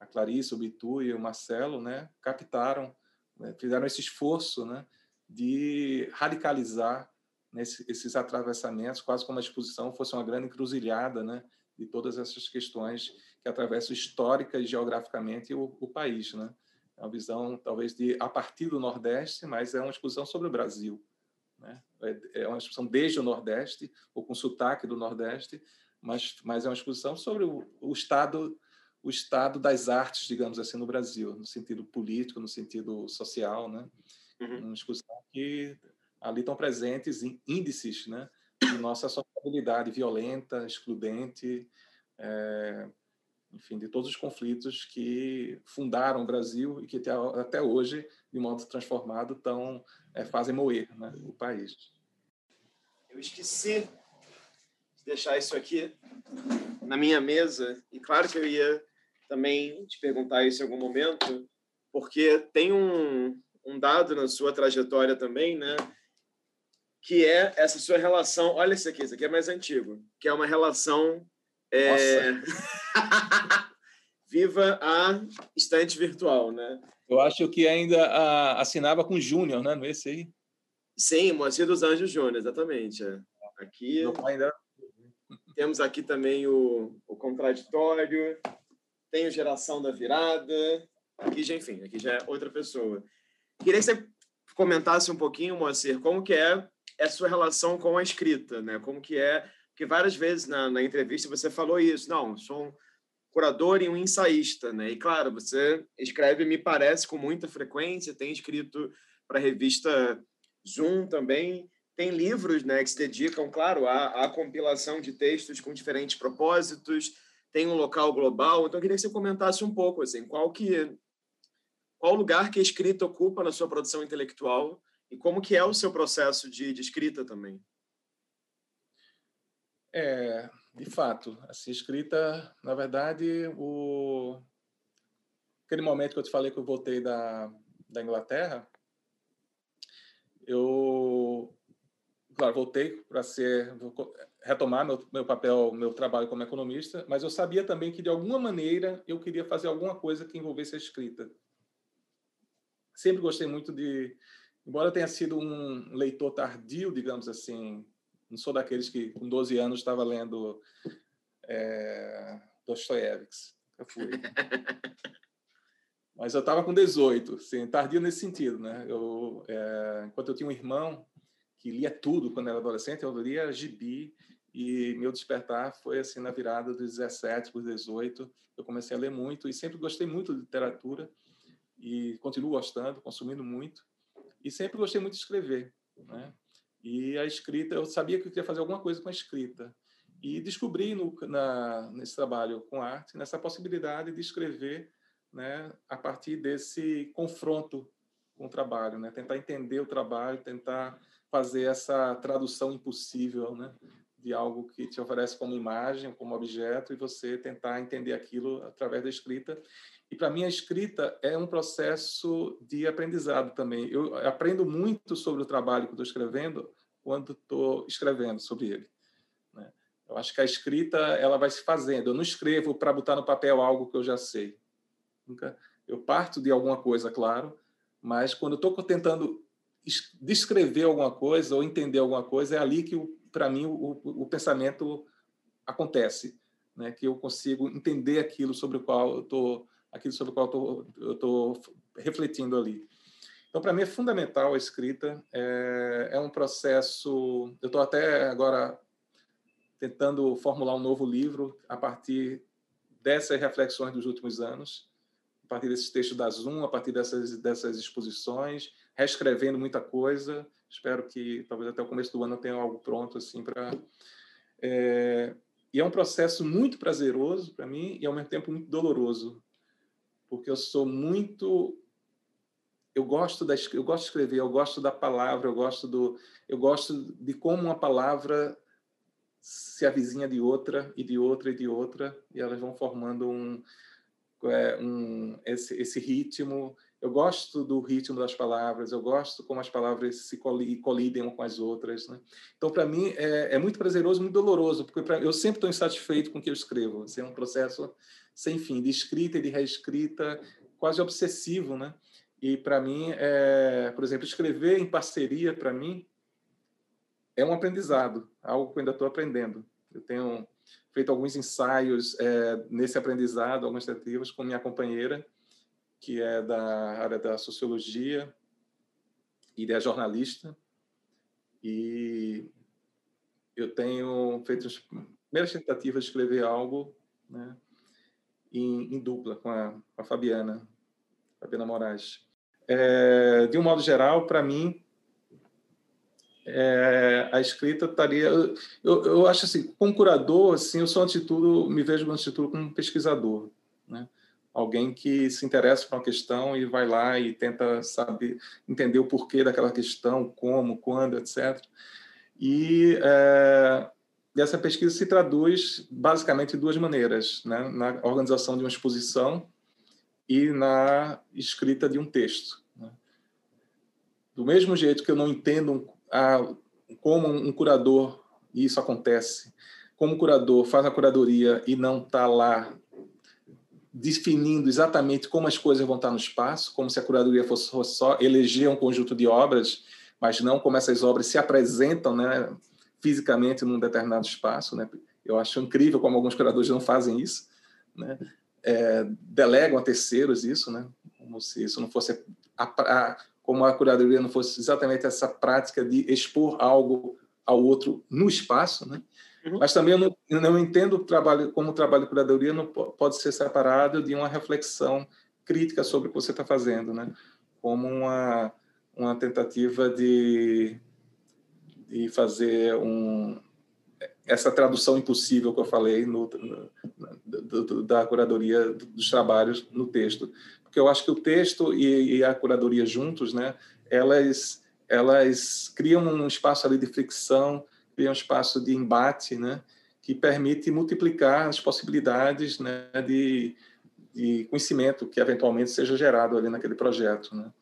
a Clarice, o Bitu e o Marcelo, né? Captaram, né? fizeram esse esforço, né? De radicalizar nesse, esses atravessamentos, quase como a exposição fosse uma grande encruzilhada, né? De todas essas questões que atravessam histórica e geograficamente o, o país, né? É uma visão, talvez, de a partir do Nordeste, mas é uma exposição sobre o Brasil. Né? É, é uma exposição desde o Nordeste, ou com sotaque do Nordeste, mas, mas é uma exposição sobre o, o estado o estado das artes, digamos assim, no Brasil, no sentido político, no sentido social, né? Uhum. Uma exposição que ali estão presentes índices, né, de nossa sociabilidade violenta, excludente, é, enfim, de todos os conflitos que fundaram o Brasil e que até, hoje, de modo transformado, tão, é, fazem moer né, o país. Eu esqueci de deixar isso aqui na minha mesa, e claro que eu ia também te perguntar isso em algum momento, porque tem um, um dado na sua trajetória também, né? Que é essa sua relação. Olha isso aqui, isso aqui é mais antigo, que é uma relação. É... Viva a estante virtual, né? Eu acho que ainda a, assinava com Júnior, né? Não é esse aí? Sim, Moacir dos Anjos Júnior, exatamente. É. Aqui. Ainda... Temos aqui também o, o contraditório, tem o Geração da Virada. Aqui já, enfim, aqui já é outra pessoa. Queria que você comentasse um pouquinho, Moacir, como que é a sua relação com a escrita, né? Como que é, porque várias vezes na, na entrevista você falou isso, não, sou um curador e um ensaísta, né? E claro, você escreve, me parece, com muita frequência, tem escrito para a revista Zoom também, tem livros, né, que se dedicam, claro, à, à compilação de textos com diferentes propósitos, tem um local global, então eu queria que você comentasse um pouco, assim, qual que qual lugar que a escrita ocupa na sua produção intelectual e como que é o seu processo de, de escrita também. É, de fato, assim, escrita, na verdade, o aquele momento que eu te falei que eu voltei da, da Inglaterra, eu, claro, voltei para ser retomar meu, meu papel, meu trabalho como economista, mas eu sabia também que de alguma maneira eu queria fazer alguma coisa que envolvesse a escrita sempre gostei muito de, embora tenha sido um leitor tardio, digamos assim, não sou daqueles que com 12 anos estava lendo é, Dostoiévski. Eu fui. Mas eu estava com 18, assim, tardio nesse sentido, né? Eu, é, enquanto eu tinha um irmão que lia tudo quando era adolescente, eu lia gibi e meu despertar foi assim na virada dos 17 para os 18. Eu comecei a ler muito e sempre gostei muito de literatura e continuo gostando, consumindo muito. E sempre gostei muito de escrever, né? E a escrita, eu sabia que eu queria fazer alguma coisa com a escrita. E descobri no, na, nesse trabalho com arte, nessa possibilidade de escrever né, a partir desse confronto com o trabalho, né? tentar entender o trabalho, tentar fazer essa tradução impossível né? de algo que te oferece como imagem, como objeto, e você tentar entender aquilo através da escrita. E para mim a escrita é um processo de aprendizado também. Eu aprendo muito sobre o trabalho que estou escrevendo quando estou escrevendo sobre ele. Né? Eu acho que a escrita ela vai se fazendo. Eu não escrevo para botar no papel algo que eu já sei. Nunca. Eu parto de alguma coisa, claro, mas quando estou tentando descrever alguma coisa ou entender alguma coisa, é ali que, para mim, o, o, pensamento acontece, né? que eu consigo entender aquilo sobre o qual eu estou aquilo sobre o qual eu estou refletindo ali. Então, para mim é fundamental a escrita. É, é um processo. Eu estou até agora tentando formular um novo livro a partir dessas reflexões dos últimos anos, a partir desses textos da Zoom, a partir dessas dessas exposições, reescrevendo muita coisa. Espero que talvez até o começo do ano eu tenha algo pronto assim para. É, e é um processo muito prazeroso para mim e ao mesmo tempo muito doloroso, porque eu sou muito eu gosto da eu gosto de escrever, eu gosto da palavra, eu gosto do eu gosto de como uma palavra se avizinha de outra e de outra e de outra e elas vão formando um, é, um esse, esse ritmo. Eu gosto do ritmo das palavras, eu gosto como as palavras se colidem com as outras. Né? Então, para mim, é, é, muito prazeroso, muito doloroso, porque pra, eu sempre estou insatisfeito com o que eu escrevo. Assim, é um processo sem fim, de escrita e de reescrita, quase obsessivo, né? E para mim, é, por exemplo, escrever em parceria para mim é um aprendizado, algo que eu ainda estou aprendendo. Eu tenho feito alguns ensaios é, nesse aprendizado, algumas tentativas com minha companheira, que é da área da sociologia e é jornalista. E eu tenho feito as primeiras tentativas de escrever algo, né? em, em dupla com a, com a, Fabiana, Fabiana Moraes. É, de um modo geral, para mim, é, a escrita estaria. Eu, eu acho assim, como curador, assim, eu sou, antes de tudo, me vejo, antes de tudo, como pesquisador. Né? Alguém que se interessa por uma questão e vai lá e tenta saber, entender o porquê daquela questão, como, quando, etc. E é, essa pesquisa se traduz basicamente de duas maneiras: né? na organização de uma exposição e na escrita de um texto. Né? Do mesmo jeito que eu não entendo a, como um curador, e isso acontece, como curador faz a curadoria e não está lá definindo exatamente como as coisas vão estar no espaço, como se a curadoria fosse só eleger um conjunto de obras, mas não como essas obras se apresentam né, fisicamente num determinado espaço. Né? Eu acho incrível como alguns curadores não fazem isso. Né? É, delegam a terceiros isso, né? como se isso não fosse a, a, como a curadoria não fosse exatamente essa prática de expor algo ao outro no espaço, né? Uhum. Mas também eu não, eu não, entendo o trabalho como o trabalho de curadoria não pode ser separado de uma reflexão crítica sobre o que você está fazendo, né? Como uma uma tentativa de, de fazer um essa tradução impossível que eu falei no, no, da curadoria dos trabalhos no texto porque eu acho que o texto e, e a curadoria juntos, né, elas elas criam um espaço ali de fricção, criam um espaço de embate, né, que permite multiplicar as possibilidades, né, de, de conhecimento que eventualmente seja gerado ali naquele projeto, né.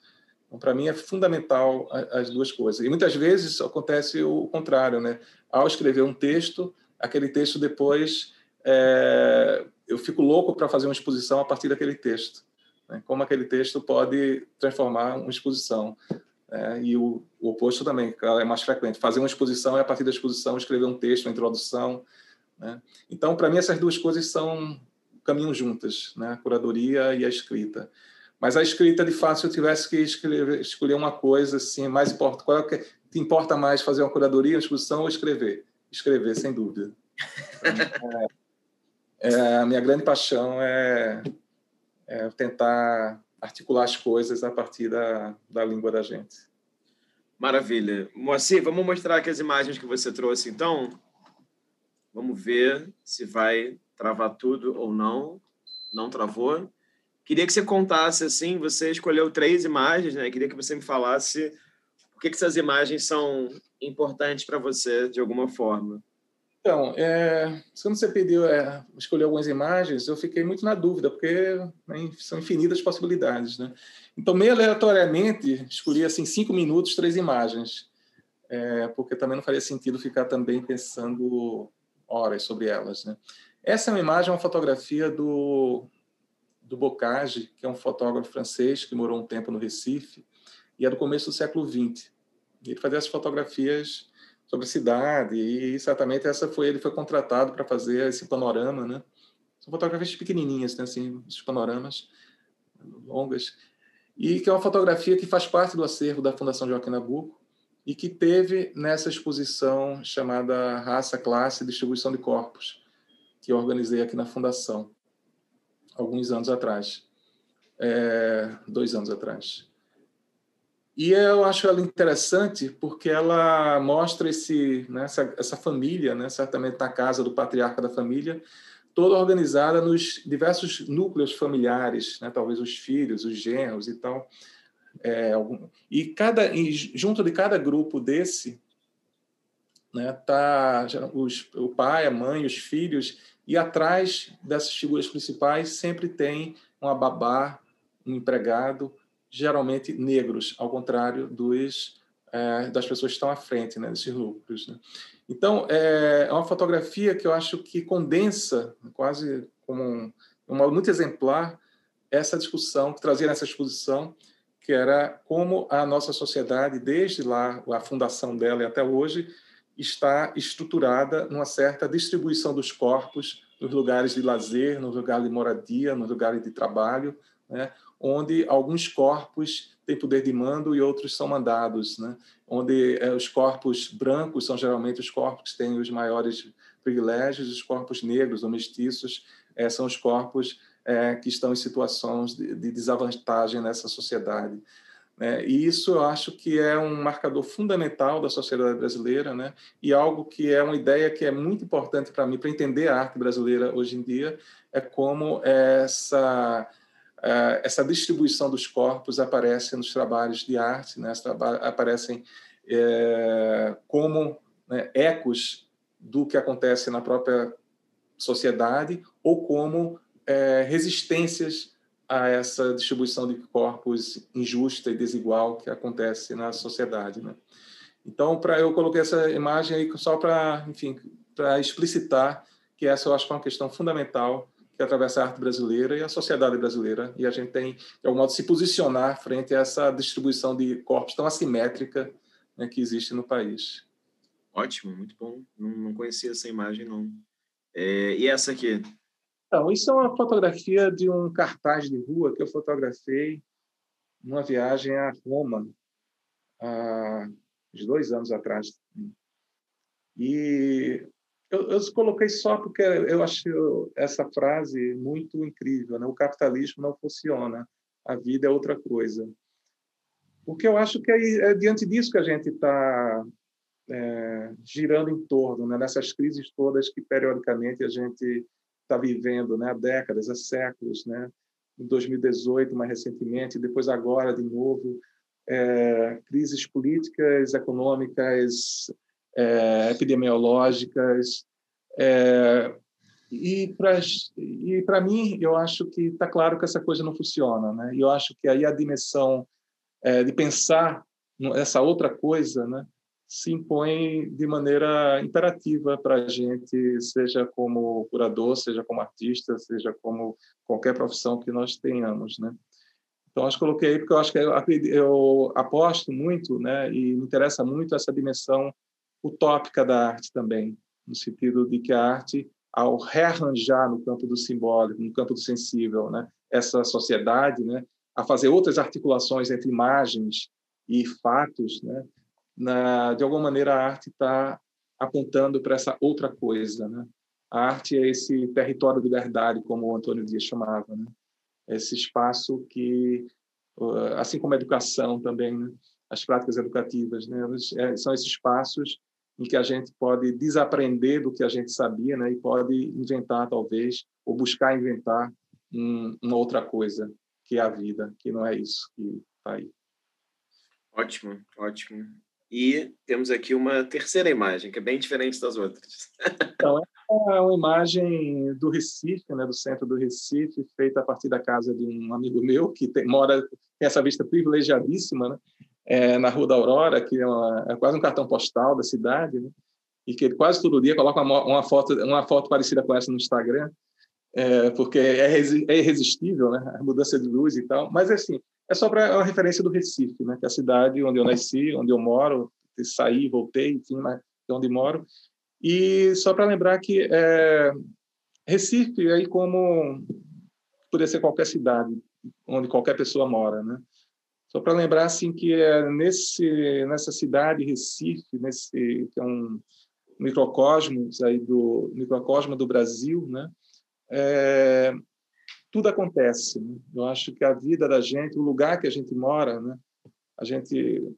Então, para mim é fundamental as duas coisas. E muitas vezes acontece o contrário, né? Ao escrever um texto, aquele texto depois é, eu fico louco para fazer uma exposição a partir daquele texto né? como aquele texto pode transformar uma exposição. Né? E o, o, oposto também, é mais frequente. Fazer uma exposição e, a partir da exposição, escrever um texto, uma introdução. Né? Então, para mim, essas duas coisas são caminham juntas, né? a curadoria e a escrita. Mas a escrita, de fato, se eu tivesse que escrever, escolher uma coisa, assim, mais importante, qual é que te importa mais, fazer uma curadoria, uma exposição ou escrever? Escrever, sem dúvida. É, é, a minha grande paixão é é, tentar articular as coisas a partir da, da língua da gente. Maravilha. Moacir, vamos mostrar aqui as imagens que você trouxe, então? Vamos ver se vai travar tudo ou não. Não travou. Queria que você contasse, assim, você escolheu três imagens, né? Queria que você me falasse por que, que essas imagens são importantes para você, de alguma forma. Então, é, quando você pediu é, escolher algumas imagens, eu fiquei muito na dúvida, porque né, são infinitas possibilidades. Né? Então, meio aleatoriamente, escolhi assim, cinco minutos, três imagens, é, porque também não faria sentido ficar também pensando horas sobre elas. Né? Essa é uma imagem, uma fotografia do, do Bocage, que é um fotógrafo francês que morou um tempo no Recife, e é do começo do século XX. Ele fazia as fotografias sobre cidade e certamente essa foi ele foi contratado para fazer esse panorama, né? São fotografias pequenininhas, né? assim, esses panoramas longas e que é uma fotografia que faz parte do acervo da Fundação Joaquim Nabuco e que teve nessa exposição chamada Raça, Classe e Distribuição de Corpos, que eu organizei aqui na Fundação, alguns anos atrás, é, dois anos atrás. E eu acho ela interessante porque ela mostra esse, né, essa, essa família, né, certamente na casa do patriarca da família, toda organizada nos diversos núcleos familiares, né, talvez os filhos, os genros e tal. É, algum, e cada e junto de cada grupo desse né, tá o pai, a mãe, os filhos e atrás dessas figuras principais sempre tem uma babá, um empregado geralmente negros, ao contrário dos é, das pessoas que estão à frente né, desses lucros. Né? Então, é, é uma fotografia que eu acho que condensa, quase como um, uma muito exemplar, essa discussão que trazia nessa exposição, que era como a nossa sociedade, desde lá, a fundação dela e até hoje, está estruturada numa certa distribuição dos corpos nos lugares de lazer, nos lugares de moradia, nos lugares de trabalho, né? Onde alguns corpos têm poder de mando e outros são mandados, né? onde é, os corpos brancos são geralmente os corpos que têm os maiores privilégios, os corpos negros ou mestiços é, são os corpos é, que estão em situações de, de, desvantagem nessa sociedade. Né? E isso eu acho que é um marcador fundamental da sociedade brasileira, né? e algo que é uma ideia que é muito importante para mim, para entender a arte brasileira hoje em dia, é como essa, essa distribuição dos corpos aparece nos trabalhos de arte, né? aparecem é, como né, ecos do que acontece na própria sociedade ou como é, resistências a essa distribuição de corpos injusta e desigual que acontece na sociedade, né? Então, para eu coloquei essa imagem aí só para, enfim, para explicitar que essa eu acho que é uma questão fundamental que atravessa a arte brasileira e a sociedade brasileira e a gente tem de algum modo se posicionar frente a essa distribuição de corpos tão assimétrica né, que existe no país. Ótimo, muito bom. Não, não conhecia essa imagem não. É, e essa aqui? Então, isso é uma fotografia de um cartaz de rua que eu fotografei numa viagem a Roma, há uns dois anos atrás. E eu, eu coloquei só porque eu acho essa frase muito incrível. Né? O capitalismo não funciona, a vida é outra coisa. Porque eu acho que é, é diante disso que a gente está é, girando em torno, né? nessas crises todas que periodicamente a gente está vivendo né, há décadas, há séculos, né? em 2018, mais recentemente, depois agora de novo, é, crises políticas, econômicas, é, epidemiológicas. É, e para mim, eu acho que está claro que essa coisa não funciona. Né? E eu acho que aí a dimensão é, de pensar essa outra coisa, né? se impõe de maneira imperativa para a gente, seja como curador, seja como artista, seja como qualquer profissão que nós tenhamos, né? Então, acho que coloquei porque eu acho que eu aposto muito, né, e me interessa muito essa dimensão utópica da arte também, no sentido de que a arte, ao rearranjar no campo do simbólico, no campo do sensível, né, essa sociedade, né, a fazer outras articulações entre imagens e fatos, né, na, de alguma maneira a arte está apontando para essa outra coisa, né? A arte é esse território de verdade, como o Antônio Dias chamava, né? Esse espaço que, assim como a educação também, né? as práticas educativas, né? É, são esses espaços em que a gente pode desaprender do que a gente sabia, né? E pode inventar talvez ou buscar inventar um, uma outra coisa que é a vida, que não é isso que está aí. Ótimo, ótimo. E temos aqui uma terceira imagem, que é bem diferente das outras. Então, é uma imagem do Recife, né, do centro do Recife, feita a partir da casa de um amigo meu, que tem, mora, tem essa vista privilegiadíssima, né, é, na Rua da Aurora, que é, uma, é, quase um cartão postal da cidade, né, e que quase todo dia coloca uma, uma, foto, uma foto parecida com essa no Instagram, é, porque é, é irresistível, né, a mudança de luz e tal. Mas, assim, é só para uma referência do Recife, né? Que é a cidade onde eu nasci, onde eu moro, saí, voltei, enfim, mas é onde moro. E só para lembrar que é, Recife, aí como poderia ser qualquer cidade, onde qualquer pessoa mora, né? Só para lembrar assim que é nesse nessa cidade Recife, nesse que é um microcosmos aí do microcosmo do Brasil, né? É, tudo acontece. Né? Eu acho que a vida da gente, o lugar que a gente mora, né? a gente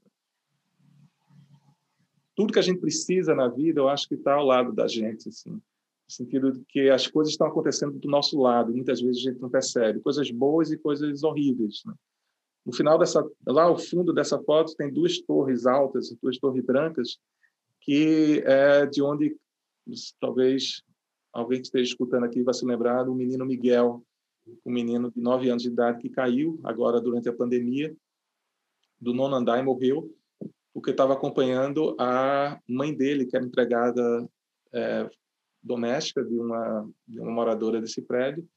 tudo que a gente precisa na vida, eu acho que está ao lado da gente, assim, no sentido de que as coisas estão acontecendo do nosso lado, muitas vezes a gente não percebe, coisas boas e coisas horríveis. Né? No final dessa, lá ao fundo dessa foto tem duas torres altas, duas torres brancas, que é de onde talvez alguém que esteja escutando aqui vai se lembrar do menino Miguel, um menino de nove anos de idade que caiu agora durante a pandemia do nono andar e morreu porque estava acompanhando a mãe dele, que era empregada é, doméstica de uma, de uma moradora desse prédio,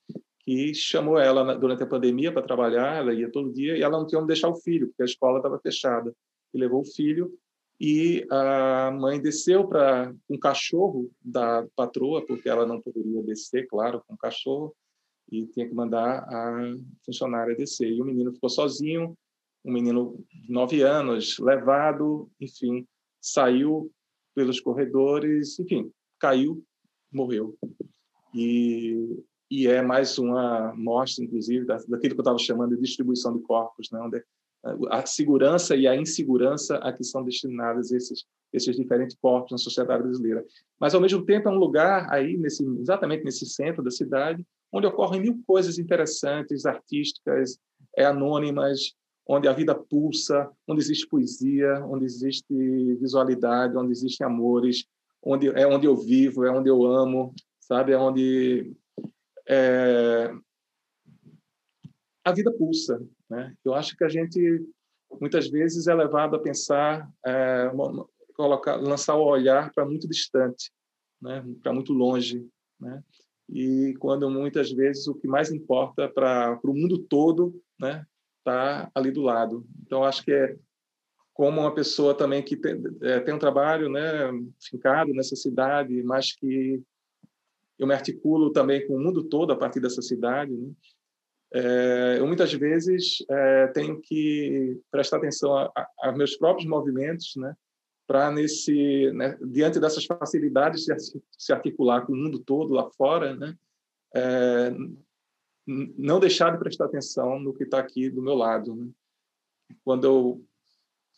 que chamou ela durante a pandemia para trabalhar, ela ia todo dia, e ela não tinha onde deixar o filho, porque a escola estava fechada. E levou o filho, e a mãe desceu para um cachorro da patroa, porque ela não poderia descer, claro, com o cachorro, e tinha que mandar a funcionária descer. E o menino ficou sozinho, um menino de nove anos, levado, enfim, saiu pelos corredores, enfim, caiu, morreu. E, e é mais uma mostra, inclusive, daquilo que eu estava chamando de distribuição de corpos, né? onde a segurança e a insegurança a que são destinadas esses esses diferentes portos na sociedade brasileira. Mas ao mesmo tempo é um lugar aí nesse exatamente nesse centro da cidade onde ocorrem mil coisas interessantes, artísticas, é, anônimas, onde a vida pulsa, onde existe poesia, onde existe visualidade, onde existem amores, onde é onde eu vivo, é onde eu amo, sabe, é onde é, a vida pulsa, né? Eu acho que a gente muitas vezes é levado a pensar, é, colocar, lançar o olhar para muito distante, né? Para muito longe, né? E quando muitas vezes o que mais importa para o mundo todo, né? Está ali do lado. Então acho que é como uma pessoa também que tem, é, tem um trabalho, né? Fincado nessa cidade, mas que eu me articulo também com o mundo todo a partir dessa cidade, né? É, eu muitas vezes é, tenho que prestar atenção a, meus próprios movimentos, né, para nesse, né, diante dessas facilidades de se articular com o mundo todo lá fora, né, é, não deixar de prestar atenção no que está aqui do meu lado. Né? Quando eu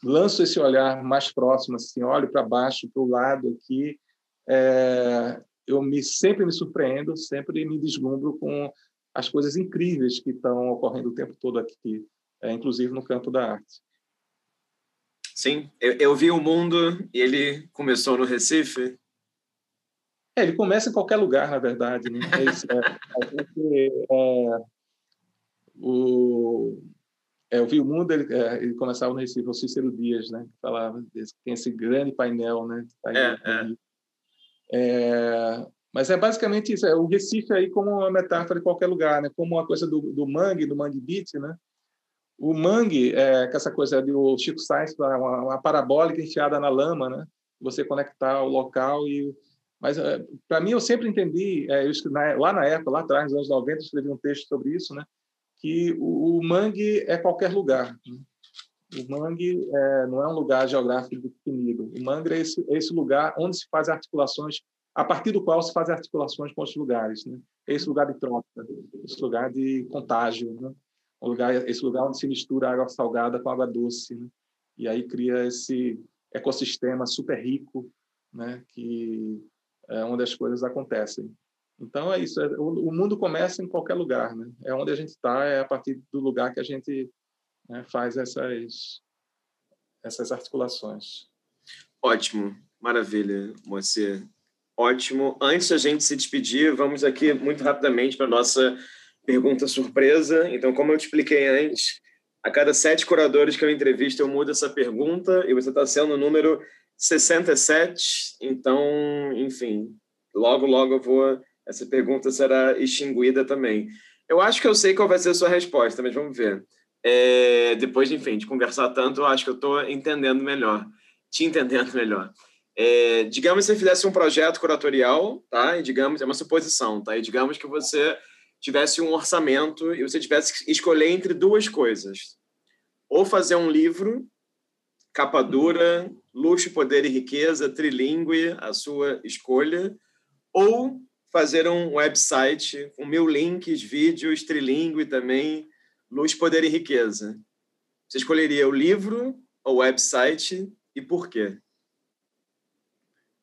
lanço esse olhar mais próximo, assim, olho para baixo, para o lado aqui, é, eu me sempre me surpreendo, sempre me deslumbro com as coisas incríveis que estão ocorrendo o tempo todo aqui, é, inclusive no campo da arte. Sim, eu, eu, vi o mundo e ele começou no Recife. É, ele começa em qualquer lugar, na verdade. Né? É, é, é, o, é, eu vi o mundo, ele, é, ele começava no Recife, o Cícero Dias, né? Que falava, tem esse grande painel, né? Tá é, é. Mas é basicamente isso, é o Recife aí como uma metáfora de qualquer lugar, né? Como uma coisa do, do mangue, do mangue beat, né? O mangue, é, com essa coisa do Chico Sainz, uma, uma parabólica enfiada na lama, né? Você conectar o local e... Mas, é, para mim, eu sempre entendi, é, eu, na, lá na época, lá atrás, nos anos 90, eu escrevi um texto sobre isso, né? Que o, o mangue é qualquer lugar. Né? O mangue é, não é um lugar geográfico definido. O mangue é esse, esse lugar onde se faz articulações a partir do qual se fazem articulações com outros lugares. Né? Esse lugar de troca, esse lugar de contágio, né? lugar, esse lugar onde se mistura água salgada com água doce. Né? E aí cria esse ecossistema super rico, né? que é onde as coisas acontecem. Então é isso. É, o, mundo começa em qualquer lugar, né? É onde a gente está, é a partir do lugar que a gente né, faz essas essas articulações. Ótimo, maravilha, Moacir. Ótimo. Antes da gente se despedir, vamos aqui muito rapidamente para a nossa pergunta surpresa. Então, como eu te expliquei antes, a cada sete curadores que eu entrevisto, eu mudo essa pergunta e você está sendo o número 67. Então, enfim, logo, logo eu vou. Essa pergunta será extinguida também. Eu acho que eu sei qual vai ser a sua resposta, mas vamos ver. É, depois, enfim, de conversar tanto, acho que eu estou entendendo melhor, te entendendo melhor. É, digamos que você fizesse um projeto curatorial, tá? E digamos, é uma suposição, tá? E digamos que você tivesse um orçamento e você tivesse que escolher entre duas coisas. Ou fazer um livro, capa dura, luxo, poder e riqueza, trilingue, a sua escolha, ou fazer um website com mil links, vídeos, trilingue também, luxo, poder e riqueza. Você escolheria o livro o website e por quê?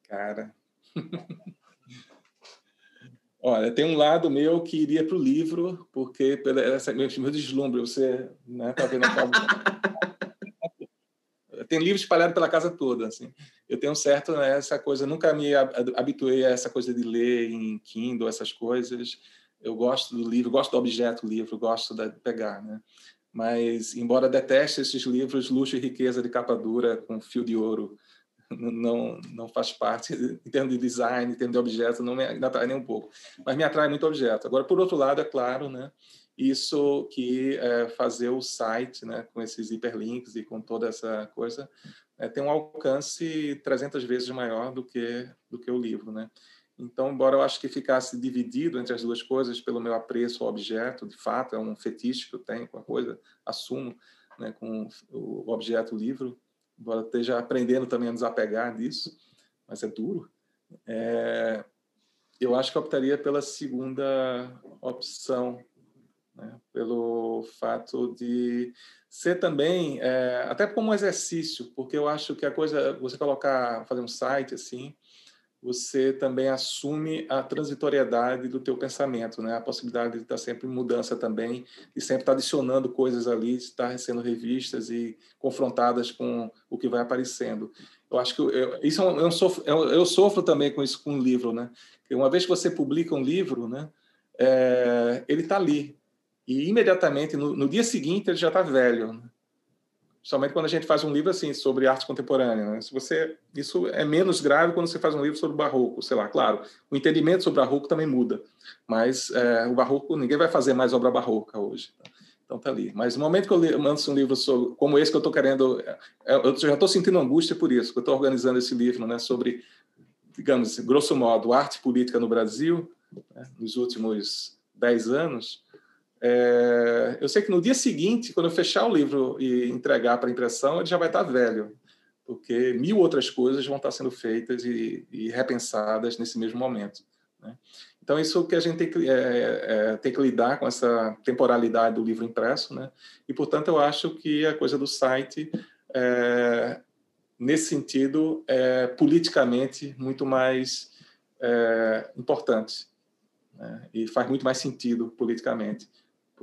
Cara. Olha, tem um lado meu que iria para o livro, porque pela, essa, meu, meu deslumbre, você né, tá vendo Tem livros espalhados pela casa toda, assim. Eu tenho certo né, essa coisa, nunca me habituei a essa coisa de ler em Kindle, essas coisas. Eu gosto do livro, gosto do objeto livro, gosto de pegar, né? Mas, embora deteste esses livros, luxo e riqueza de capa dura com fio de ouro, não não faz parte em termos de design, em termos de objeto, não me atrai nem um pouco. Mas me atrai muito objeto. Agora, por outro lado, é claro, né? Isso que é, fazer o site, né, com esses hiperlinks e com toda essa coisa, é, tem um alcance 300 vezes maior do que do que o livro, né? Então, embora eu acho que ficasse dividido entre as duas coisas pelo meu apreço ao objeto, de fato, é um fetiche que eu tenho com a coisa, assumo, né, com o objeto livro, embora esteja aprendendo também a desapegar disso, mas é duro. É, eu acho que optaria pela segunda opção, né? pelo fato de ser também, é, até como um exercício, porque eu acho que a coisa, você colocar, fazer um site assim, você também assume a transitoriedade do teu pensamento, né? A possibilidade de estar sempre em mudança também, e sempre estar adicionando coisas ali, estar sendo revistas e confrontadas com o que vai aparecendo. Eu acho que eu, isso é eu, sofro, eu, eu, sofro também com isso com um livro, né? Porque uma vez que você publica um livro, né? É, ele está ali e imediatamente no, no, dia seguinte ele já está velho. Né? Somente quando a gente faz um livro assim sobre arte contemporânea. Né? Se você isso é menos grave quando você faz um livro sobre barroco, sei lá. Claro, o entendimento sobre barroco também muda, mas é, o barroco ninguém vai fazer mais obra barroca hoje. Então tá ali. Mas no momento que eu lanço um livro sobre, como esse que eu estou querendo, é, é, eu já estou sentindo angústia por isso, que eu estou organizando esse livro, né, sobre, digamos, grosso modo, arte política no Brasil, né, nos últimos dez anos. É, eu sei que no dia seguinte, quando eu fechar o livro e entregar para impressão, ele já vai estar velho, porque mil outras coisas vão estar sendo feitas e, e repensadas nesse mesmo momento. Né? Então, isso que a gente tem que, é, é, tem que lidar com essa temporalidade do livro impresso, né? e, portanto, eu acho que a coisa do site, é, nesse sentido, é politicamente muito mais é, importante né? e faz muito mais sentido politicamente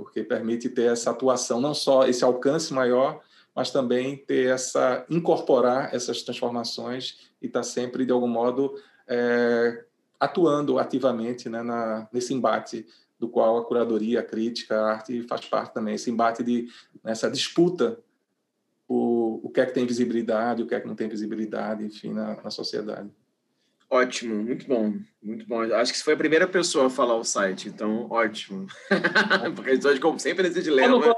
porque permite ter essa atuação, não só esse alcance maior, mas também ter essa incorporar essas transformações e estar tá sempre de algum modo é, atuando ativamente né, na, nesse embate do qual a curadoria, a crítica, a arte faz parte também esse embate de nessa disputa o, o que é que tem visibilidade, o que é que não tem visibilidade, enfim, na, na sociedade. Ótimo, muito bom, muito bom. Acho que você foi a primeira pessoa a falar o site, então ótimo. Porque a gente como sempre nesse dilema. Dor no,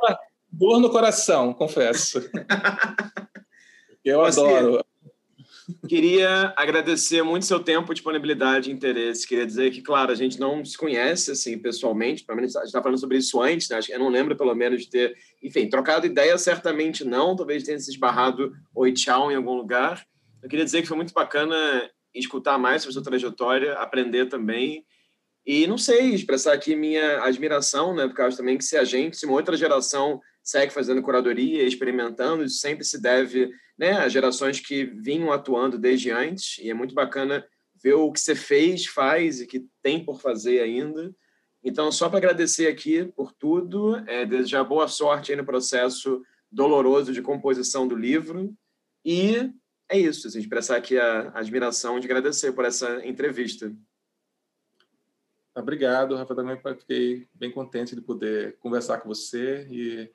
dor no coração, confesso. Eu adoro. Queria agradecer muito seu tempo, disponibilidade e interesse. Queria dizer que, claro, a gente não se conhece assim pessoalmente, pelo menos a gente está falando sobre isso antes, né? eu não lembro pelo menos de ter, enfim, trocado ideia, certamente não, talvez tenha se esbarrado oi tchau em algum lugar. Eu queria dizer que foi muito bacana escutar mais sobre sua trajetória, aprender também. E não sei, expressar aqui minha admiração, né? Eu acho também que se a gente, se uma outra geração segue fazendo curadoria, experimentando, isso sempre se deve né, a gerações que vinham atuando desde antes. E é muito bacana ver o que você fez, faz e que tem por fazer ainda. Então, só para agradecer aqui por tudo, é, desejar boa sorte no processo doloroso de composição do livro e é isso, assim, expressar aqui a admiração de agradecer por essa entrevista. Obrigado, Rafa. Também fiquei bem contente de poder conversar com você e,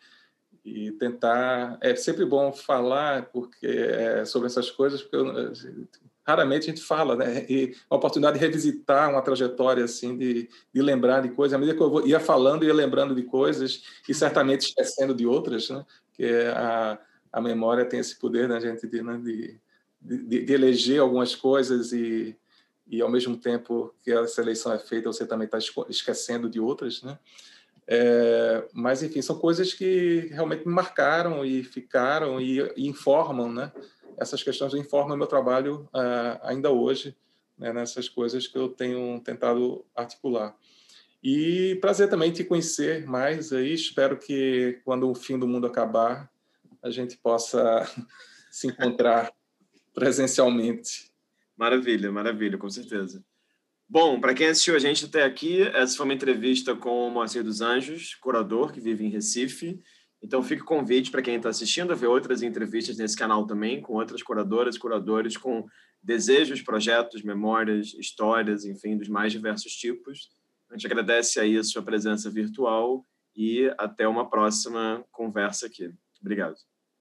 e tentar. É sempre bom falar porque é, sobre essas coisas, porque eu, raramente a gente fala, né? E a oportunidade de revisitar uma trajetória assim, de, de lembrar de coisas. À medida que eu ia falando, ia lembrando de coisas e certamente esquecendo de outras, né? Que a, a memória tem esse poder, né, gente, de, né, de de, de, eleger algumas coisas e, e, ao mesmo tempo que essa eleição é feita, você também está esquecendo de outras, né? É, mas, enfim, são coisas que realmente me marcaram e ficaram e, e informam, né? Essas questões informam meu trabalho uh, ainda hoje, né? nessas coisas que eu tenho tentado articular. E prazer também te conhecer mais aí. Espero que quando o fim do mundo acabar, a gente possa se encontrar presencialmente. Maravilha, maravilha, com certeza. Bom, para quem assistiu a gente até aqui, essa foi uma entrevista com o Moacir dos Anjos, curador que vive em Recife. Então, fica o convite para quem está assistindo a ver outras entrevistas nesse canal também, com outras curadoras e curadores com desejos, projetos, memórias, histórias, enfim, dos mais diversos tipos. A gente agradece aí a sua presença virtual e até uma próxima conversa aqui. Obrigado.